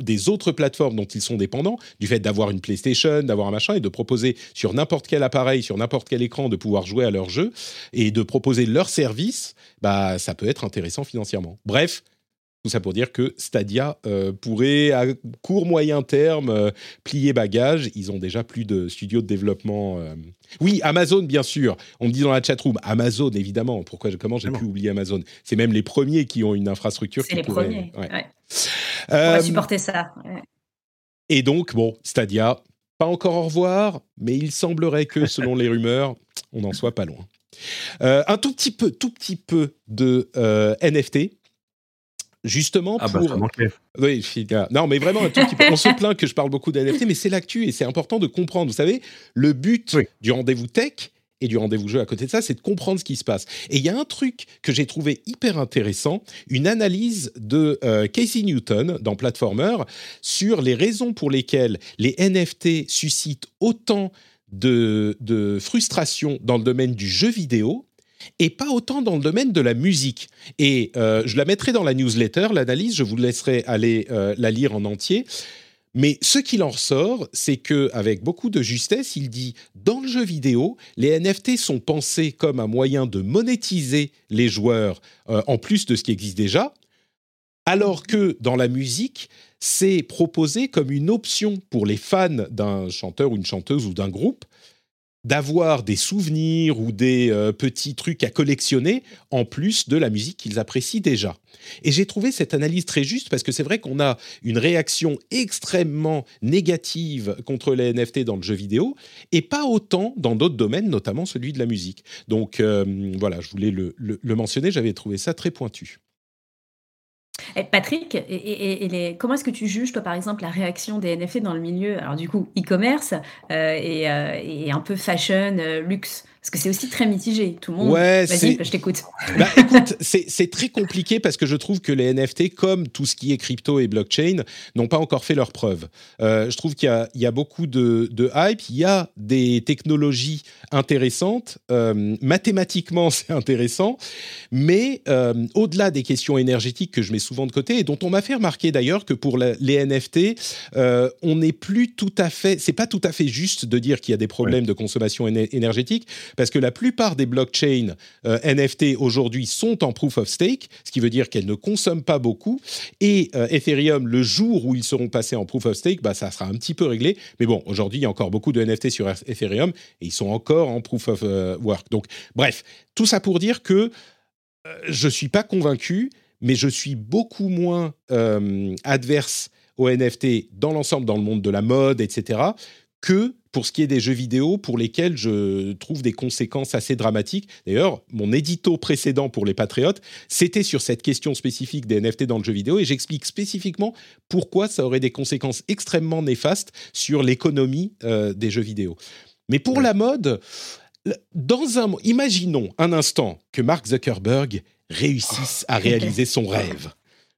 des autres plateformes dont ils sont dépendants, du fait d'avoir une PlayStation, d'avoir un machin, et de proposer sur n'importe quel appareil, sur n'importe quel écran, de pouvoir jouer à leur jeu, et de proposer leur service, bah, ça peut être intéressant financièrement. Bref, Tout ça pour dire que Stadia euh, pourrait, à court moyen terme, euh, plier bagage. Ils ont déjà plus de studios de développement. Euh. Oui, Amazon, bien sûr. On me dit dans la chatroom, Amazon, évidemment. Pourquoi, comment j'ai pu oublier Amazon? C'est même les premiers qui ont une infrastructure. C'est les premiers. On va supporter ça. Et donc, bon, Stadia, pas encore au revoir, mais il semblerait que, selon les rumeurs, on n'en soit pas loin. un tout petit peu, tout petit peu de NFT justement ah bah, pour. oui, non, mais vraiment un. On se plaint que je parle beaucoup d'NFT, mais c'est l'actu et c'est important de comprendre. Vous savez, le but du rendez-vous tech et du rendez-vous jeu à côté de ça, c'est de comprendre ce qui se passe. Et il y a un truc que j'ai trouvé hyper intéressant, une analyse de euh, Casey Newton dans Platformer sur les raisons pour lesquelles les NFT suscitent autant de, de frustration dans le domaine du jeu vidéo et pas autant dans le domaine de la musique. Et euh, je la mettrai dans la newsletter, l'analyse, je vous laisserai aller euh, la lire en entier. Mais ce qu'il en ressort, c'est que avec beaucoup de justesse, il dit dans le jeu vidéo, les NFT sont pensés comme un moyen de monétiser les joueurs euh, en plus de ce qui existe déjà, alors que dans la musique, c'est proposé comme une option pour les fans d'un chanteur ou une chanteuse ou d'un groupe d'avoir des souvenirs ou des euh, petits trucs à collectionner en plus de la musique qu'ils apprécient déjà. Et j'ai trouvé cette analyse très juste parce que c'est vrai qu'on a une réaction extrêmement négative contre les NFT dans le jeu vidéo et pas autant dans d'autres domaines, notamment celui de la musique. Donc euh, voilà, je voulais le mentionner, j'avais trouvé ça très pointu. Eh, Patrick, et, comment est-ce que tu juges, toi, par exemple, la réaction des NFT dans le milieu, alors du coup, e-commerce euh, euh, et, un peu fashion, euh, luxe parce que c'est aussi très mitigé. Tout le monde. Ouais, Vas-y, je t'écoute. Bah, écoute, c'est très compliqué parce que je trouve que les NFT, comme tout ce qui est crypto et blockchain, n'ont pas encore fait leurs preuves. Euh, je trouve qu'il y, a beaucoup de, hype. Il y a des technologies intéressantes. Euh, mathématiquement, c'est intéressant. Mais euh, au-delà des questions énergétiques que je mets souvent de côté et dont on m'a fait remarquer d'ailleurs que pour les NFT, on n'est plus tout à fait. C'est pas tout à fait juste de dire qu'il y a des problèmes de consommation énergétique parce que la plupart des blockchains euh, NFT aujourd'hui sont en proof of stake, ce qui veut dire qu'elles ne consomment pas beaucoup. Et euh, Ethereum, le jour où ils seront passés en proof of stake, bah, ça sera un petit peu réglé. Mais bon, aujourd'hui, il y a encore beaucoup de NFT sur Ethereum et ils sont encore en proof of euh, work. Donc, bref, tout ça pour dire que je ne suis pas convaincu, mais je suis beaucoup moins adverse aux NFT dans l'ensemble, dans le monde de la mode, etc., que pour ce qui est des jeux vidéo pour lesquels je trouve des conséquences assez dramatiques. D'ailleurs, mon édito précédent pour les Patriotes, c'était sur cette question spécifique des NFT dans le jeu vidéo et j'explique spécifiquement pourquoi ça aurait des conséquences extrêmement néfastes sur l'économie euh, des jeux vidéo. Mais pour la mode, dans un, imaginons un instant que Mark Zuckerberg réussisse à réaliser son rêve.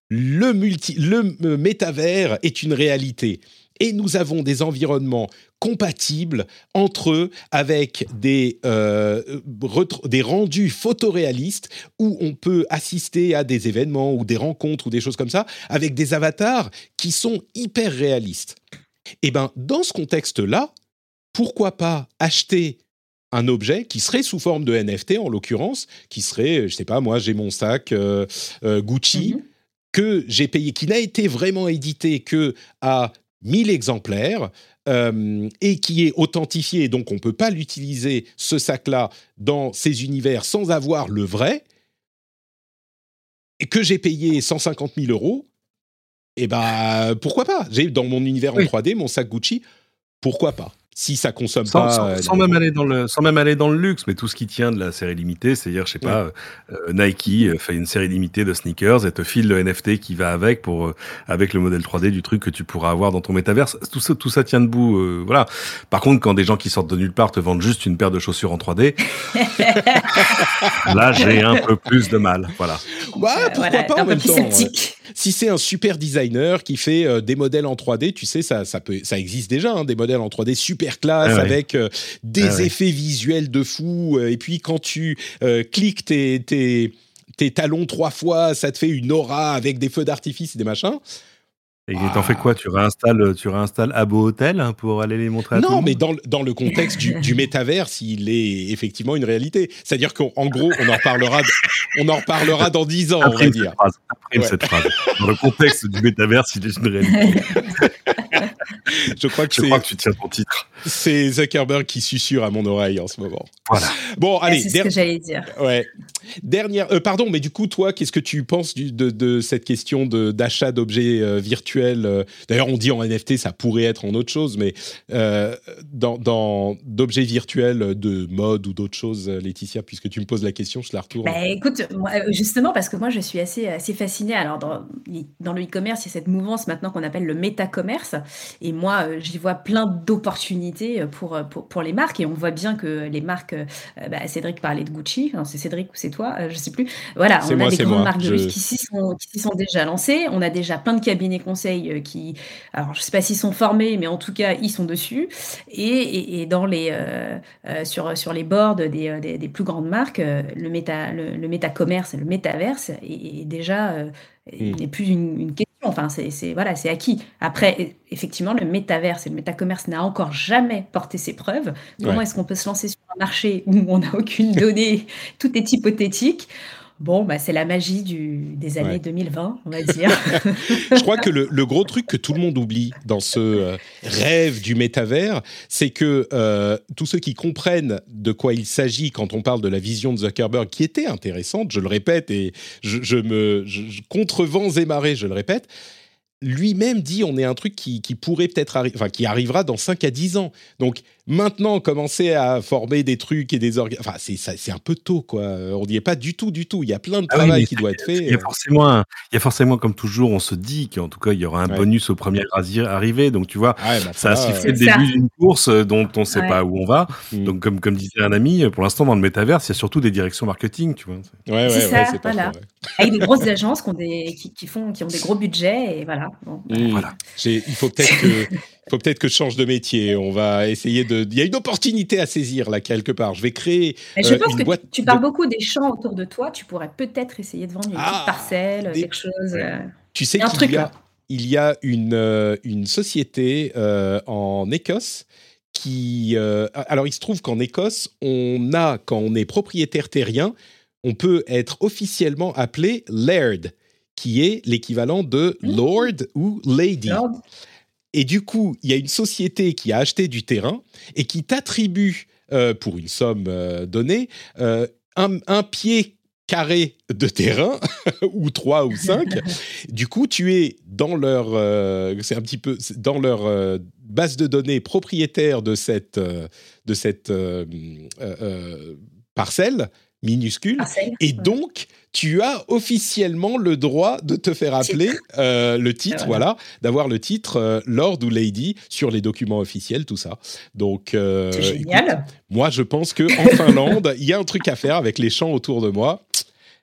Le, multi, le euh, métavers est une réalité et nous avons des environnements compatibles entre eux avec des, euh, des rendus photoréalistes où on peut assister à des événements ou des rencontres ou des choses comme ça avec des avatars qui sont hyper réalistes. Et eh ben dans ce contexte-là, pourquoi pas acheter un objet qui serait sous forme de NFT en l'occurrence, qui serait, je sais pas, moi j'ai mon sac euh, euh, Gucci. Mhm. que j'ai payé, qui n'a été vraiment édité que à 1000 exemplaires euh, et qui est authentifié, donc on ne peut pas l'utiliser, ce sac-là, dans ces univers sans avoir le vrai, et que j'ai payé 150 000 euros, et eh ben pourquoi pas? J'ai dans mon univers en 3D mon sac Gucci, pourquoi pas? Si ça consomme pas. Sans, même aller dans le, sans même aller dans le luxe, mais tout ce qui tient de la série limitée, c'est-à-dire, je sais pas, euh, Nike euh, fait une série limitée de sneakers et te file le NFT qui va avec pour, euh, avec le modèle 3D du truc que tu pourras avoir dans ton métaverse. Tout ça, tout ça tient debout, voilà. Par contre, quand des gens qui sortent de nulle part te vendent juste une paire de chaussures en 3D, là, j'ai un peu plus de mal, voilà. Ouais, pourquoi pas en même temps si c'est un super designer qui fait euh, des modèles en 3D, tu sais, ça, ça, peut, ça existe déjà, hein, des modèles en 3D super classe ah avec euh, des ah effets visuels de fou. Euh, et puis quand tu cliques tes, tes, tes talons trois fois, ça te fait une aura avec des feux d'artifice et des machins. Et t'en fais quoi? Tu réinstalles, tu réinstalles Abo Hotel hein, pour aller les montrer à Non, tout le mais monde? dans, dans le contexte du, du métaverse, il est effectivement une réalité. C'est-à-dire qu'en gros, on en reparlera, on en reparlera dans 10 ans, on va dire. Cette phrase, après Ouais. cette phrase. Dans le contexte du métaverse, il est une réalité. Je crois que Je crois que tu tiens ton titre. C'est Zuckerberg qui susurre à mon oreille en ce moment. Voilà. Bon, Ah, allez, c'est ce que j'allais dire. Ouais. Dernière. euh, pardon, mais du coup, toi, qu'est-ce que tu penses du- de, de cette question de- d'achat d'objets euh, virtuels euh, D'ailleurs, on dit en NFT, ça pourrait être en autre chose, mais euh, dans, d'objets virtuels de mode ou d'autres choses, Laetitia, puisque tu me poses la question, je la retourne. Bah, écoute, moi, justement, parce que moi, je suis assez, assez fascinée. Alors, dans, dans le e-commerce, il y a cette mouvance maintenant qu'on appelle le méta-commerce. Et moi, j'y vois plein d'opportunités euh, pour, euh, pour, pour les marques. Et on voit bien que les marques, euh, bah, Cédric parlait de Gucci. C'est Cédric ou c'est toi Je sais plus. Voilà, on moi, a des grandes moi. marques de Je- luxe qui s'y sont, déjà lancées. On a déjà plein de cabinets conseils qui, alors je sais pas s'ils sont formés, mais en tout cas, ils sont dessus. Et, et, et dans les, euh, sur, sur les boards des, des, des plus grandes marques, le méta, le, le méta-commerce et le métaverse est, est déjà euh, Mm. n'est plus une, une question. Enfin, c'est voilà, c'est acquis. Après, effectivement, le métaverse et le métacommerce n'a encore jamais porté ses preuves. Comment Ouais. est-ce qu'on peut se lancer sur un marché où on n'a aucune donnée, tout est hypothétique Bon, bah, c'est la magie du, des années Ouais. 2020, on va dire. Je crois que le, le gros truc que tout le monde oublie dans ce euh, rêve du métavers, c'est que euh, tous ceux qui comprennent de quoi il s'agit quand on parle de la vision de Zuckerberg, qui était intéressante, je le répète, et je, je me je- je- contre vents et marées, je le répète. Lui-même dit on est un truc qui, qui pourrait peut-être arriver, enfin qui arrivera dans 5 à 10 ans. Donc maintenant commencer à former des trucs et des organes, enfin c'est ça- c'est un peu tôt quoi. On n'y est pas du tout du tout. Il y a plein de Ah travail qui doit être fait. Il y a forcément, un- il y a forcément, comme toujours, on se dit qu'en tout cas, il y aura un Ouais. bonus au premier arri- arrivé. Donc, tu vois, Ah ouais, bah, ça a ça, sifflé le début d'une course euh, dont on ne sait Ouais. pas où on va. Mm. Donc, comme, comme disait un ami, euh, pour l'instant, dans le métaverse, il y a surtout des directions marketing, tu vois. Ouais, ouais, C'est ouais, ça, c'est pas voilà. faux. Avec des grosses agences qui ont des, qui, qui font, qui ont des gros budgets. Et voilà. Bon, Mm. Voilà. J'ai- Il faut peut-être que, il faut peut-être que je change de métier. On va essayer de. Il y a une opportunité à saisir là quelque part. Je vais créer. Mais je euh, pense une que boîte tu, tu parles de- beaucoup des champs autour de toi. Tu pourrais peut-être essayer de vendre une Ah, petite parcelle, des- quelque chose. euh, Tu sais qu'il truc, y a, là. il y a une euh, une société euh, en Écosse qui. alors il se trouve qu'en Écosse, on a quand on est propriétaire terrien, on peut être officiellement appelé laird, qui est l'équivalent de Mmh. lord ou lady. Lord. Et du coup, il y a une société qui a acheté du terrain et qui t'attribue, euh, pour une somme euh, donnée, euh, un, un pied carré de terrain, ou trois ou cinq. du coup, tu es dans leur, c'est un petit peu dans leur base de données propriétaire de cette, de cette parcelle minuscule. Parcelle. Et donc, tu as officiellement le droit de te faire appeler euh, le titre, Voilà. voilà, d'avoir le titre euh, Lord ou Lady sur les documents officiels, tout ça. Donc, euh, génial. écoute, moi, je pense que en Finlande, il y a un truc à faire avec les champs autour de moi.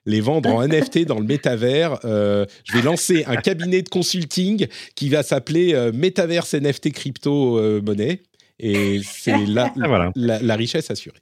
Les vendre en NFT dans le métavers. Euh, je vais lancer un cabinet de consulting qui va s'appeler euh, Metaverse NFT Crypto euh, Monnaie. Et c'est là Ah, voilà. la, la richesse assurée.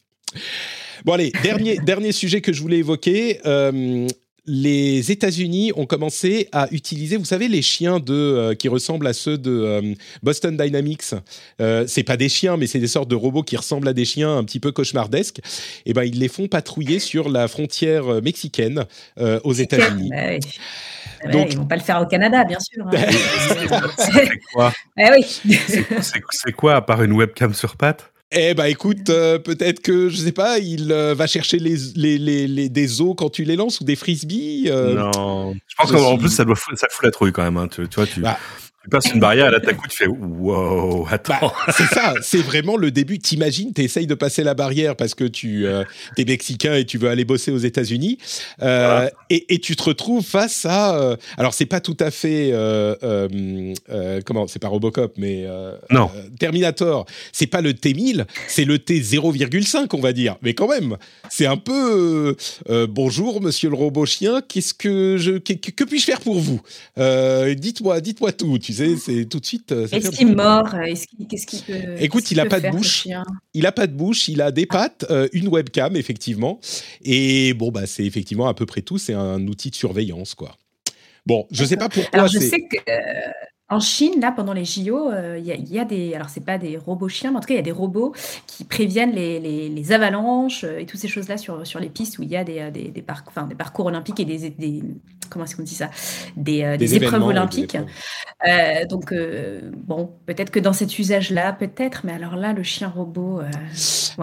Bon allez, dernier, dernier sujet que je voulais évoquer. Euh, les États-Unis ont commencé à utiliser, vous savez, les chiens de, euh, qui ressemblent à ceux de euh, Boston Dynamics. Euh, c'est pas des chiens, mais c'est des sortes de robots qui ressemblent à des chiens un petit peu cauchemardesques. Et ben ils les font patrouiller sur la frontière mexicaine euh, aux États-Unis. Bah oui. Ouais, Donc- ils vont pas le faire au Canada, bien sûr. hein. C'est quoi, Eh oui. quoi, à part une webcam sur pattes? Eh ben écoute, euh, peut-être que je sais pas, il euh, va chercher les, les, les, les- des os quand tu les lances ou des frisbees. euh, Non. Je pense qu'en suis- plus, ça, doit fou- ça fout la trouille quand même. hein. Tu, tu vois, tu, Bah. Tu passes une barrière là, d'un coup, tu fais wow, attends. Bah, c'est ça, c'est vraiment le début. T'imagines, t'essayes de passer la barrière parce que tu euh, es mexicain et tu veux aller bosser aux États-Unis, euh, Voilà. et, et tu te retrouves face à. euh, alors c'est pas tout à fait comment, c'est pas Robocop, mais Non. Terminator. C'est pas le T1000, c'est le T 0,5, on va dire. Mais quand même, c'est un peu bonjour, Monsieur le robot chien. Qu'est-ce que je, que, puis-je faire pour vous? Dites-moi, dites-moi tout. Tu sais, c'est tout de suite. euh, Est-ce qu'il mord Est-ce qu'il- Qu'est-ce qu'il peut Écoute, il a pas de bouche. Il a pas de bouche, il a des pattes, euh, une webcam effectivement, et bon bah c'est effectivement à peu près tout. C'est un outil de surveillance quoi. Bon, je sais pas pourquoi Alors, je sais que. En Chine, là, pendant les JO, euh, il y, a des. Alors, c'est pas des robots chiens, mais en tout cas, il y a des robots qui préviennent les, avalanches euh, et toutes ces choses-là sur, sur les pistes où il y a des, euh, des, des, parcours olympiques et des. des comment est-ce qu'on dit ça? Des, épreuves olympiques. donc, bon, peut-être que dans cet usage-là, peut-être, mais alors là, le chien robot.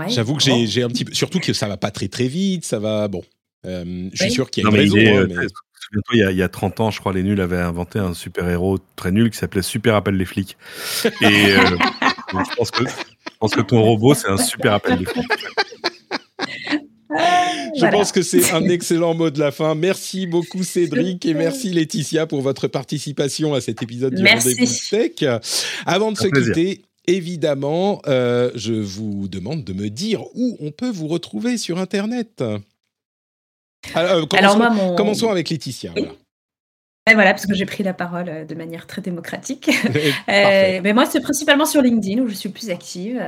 J'avoue que j'ai un petit peu. Surtout que ça va pas très très vite, ça va. Bon. je suis sûr qu'il y a une raison. Hein, il y, a, 30 ans, je crois, les nuls avaient inventé un super-héros très nul qui s'appelait Super Appel les flics. Et euh, je, pense que, je pense que ton robot, c'est un super appel des flics. Je pense que c'est un excellent mot de la fin. Merci beaucoup Cédric et merci Laetitia pour votre participation à cet épisode du Rendez-vous Tech. Avant de se quitter, évidemment, euh, je vous demande de me dire où on peut vous retrouver sur Internet. Alors, euh, commençons, avec Laetitia. Voilà. parce que j'ai pris la parole euh, de manière très démocratique. Euh, mais moi, c'est principalement sur LinkedIn où je suis le plus active.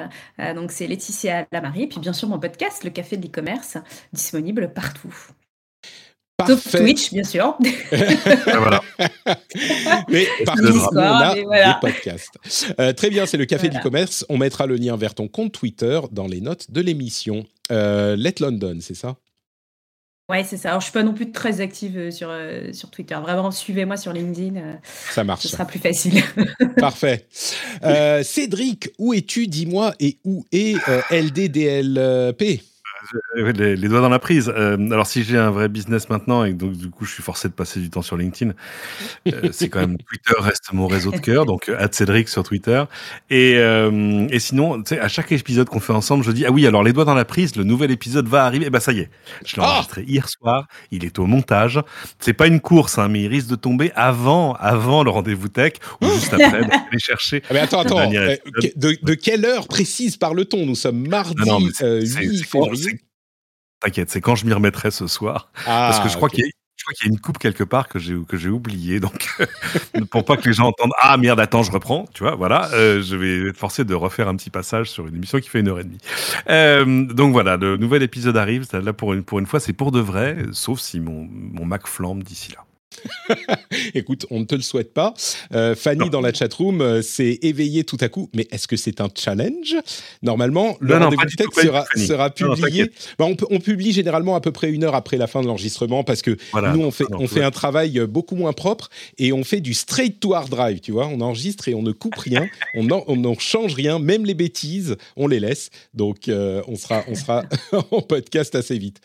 donc, c'est Laetitia Lamarie. Et puis, bien sûr, mon podcast, Le Café de l'e-commerce, disponible partout. Sauf Twitch, bien sûr. voilà. Mais partout, on a des podcasts. très bien, c'est le Café de l'e-commerce. On mettra le lien vers ton compte Twitter dans les notes de l'émission. Let London, c'est ça? Ouais, c'est ça. Alors, je suis pas non plus très active euh, sur, euh, sur Twitter. Vraiment, suivez-moi sur LinkedIn. Euh, ça marche. Ce sera plus facile. Parfait. Cédric, où es-tu, dis-moi, et où est LDDLP les, les, doigts dans la prise. Euh, alors si j'ai un vrai business maintenant et donc du coup je suis forcé de passer du temps sur LinkedIn, euh, c'est quand même Twitter reste mon réseau de cœur, donc euh, Cédric sur Twitter. Et, euh, et sinon, tu sais, à chaque épisode qu'on fait ensemble, je dis ah oui alors les doigts dans la prise, le nouvel épisode va arriver. Et ben ça y est, je l'ai ah enregistré hier soir, il est au montage. C'est pas une course, hein, mais il risque de tomber avant avant le rendez-vous tech ou juste après. donc, aller chercher. Ah, mais attends attends, de, de, quelle heure précise parle-t-on? Nous sommes mardi ah non, 8 février. T'inquiète, c'est quand je m'y remettrai ce soir. parce que je crois qu'il y a je crois qu'il y a une coupe quelque part que j'ai que j'ai oublié donc pour pas que les gens entendent ah merde attends je reprends tu vois voilà. Euh, je vais être forcé de refaire un petit passage sur une émission qui fait une heure et demie. Euh, donc voilà le nouvel épisode arrive là pour une pour une fois c'est pour de vrai sauf si mon mon Mac flambe d'ici là Écoute, on ne te le souhaite pas. Euh, Fanny, dans la chatroom, euh, s'est éveillée tout à coup. Mais est-ce que c'est un challenge? Normalement, le rendez-vous texte sera, sera publié. Bah, on, publie généralement à peu près une heure après la fin de l'enregistrement parce que nous, on fait, on fait un travail euh, beaucoup moins propre et on fait du straight to hard drive, tu vois. On enregistre et on ne coupe rien, on n'en change rien, même les bêtises, on les laisse. Donc, on sera, on sera en podcast assez vite.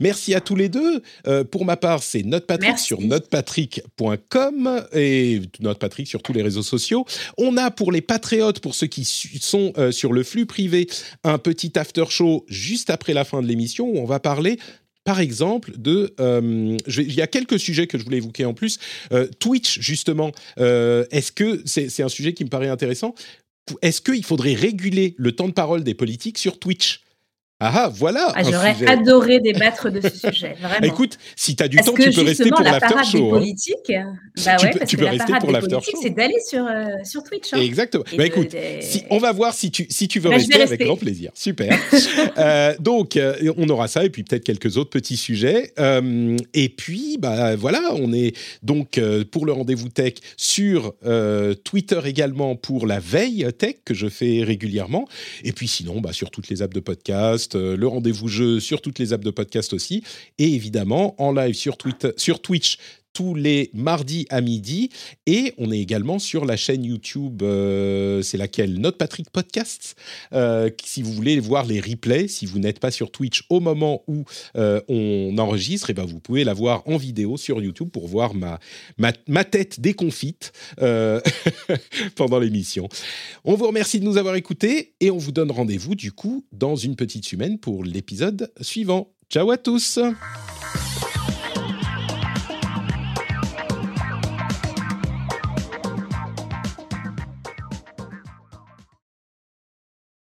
Merci à tous les deux. pour ma part, c'est Note Patrick sur Note patrick.com et notre Patrick sur tous les réseaux sociaux. On a pour les patriotes, pour ceux qui sont euh, sur le flux privé, un petit after show juste après la fin de l'émission où on va parler par exemple, de. Euh, il y a quelques sujets que je voulais évoquer en plus. Euh, Twitch, justement, est-ce que c'est un sujet qui me paraît intéressant? Est-ce qu'il faudrait réguler le temps de parole des politiques sur Twitch? Ah, ah voilà ah, J'aurais adoré débattre de ce sujet, vraiment. Écoute, si tu as du temps, tu peux rester pour l'after show. Hein. politique, bah tu ouais, peux, parce tu que peux rester pour l'after show. C'est d'aller sur, euh, sur Twitch. Hein. Exactement. bah, écoute, si, on va voir si tu, si tu veux bah, rester, avec grand plaisir. Super. euh, donc, euh, on aura ça et puis peut-être quelques autres petits sujets. Et puis, bah voilà, on est donc pour le rendez-vous tech sur Twitter également pour la veille tech que je fais régulièrement. Et puis sinon, bah, sur toutes les apps de podcast euh, le rendez-vous jeu sur toutes les apps de podcast aussi, et évidemment en live sur, Twitch tous les mardis à midi. Et on est également sur la chaîne YouTube, euh, c'est laquelle? Notre Patrick Podcast. Euh, si vous voulez voir les replays, si vous n'êtes pas sur Twitch au moment où euh, on enregistre, et eh ben vous pouvez la voir en vidéo sur YouTube pour voir ma, ma, ma tête déconfite pendant l'émission. On vous remercie de nous avoir écoutés et on vous donne rendez-vous du coup dans une petite semaine pour l'épisode suivant. Ciao à tous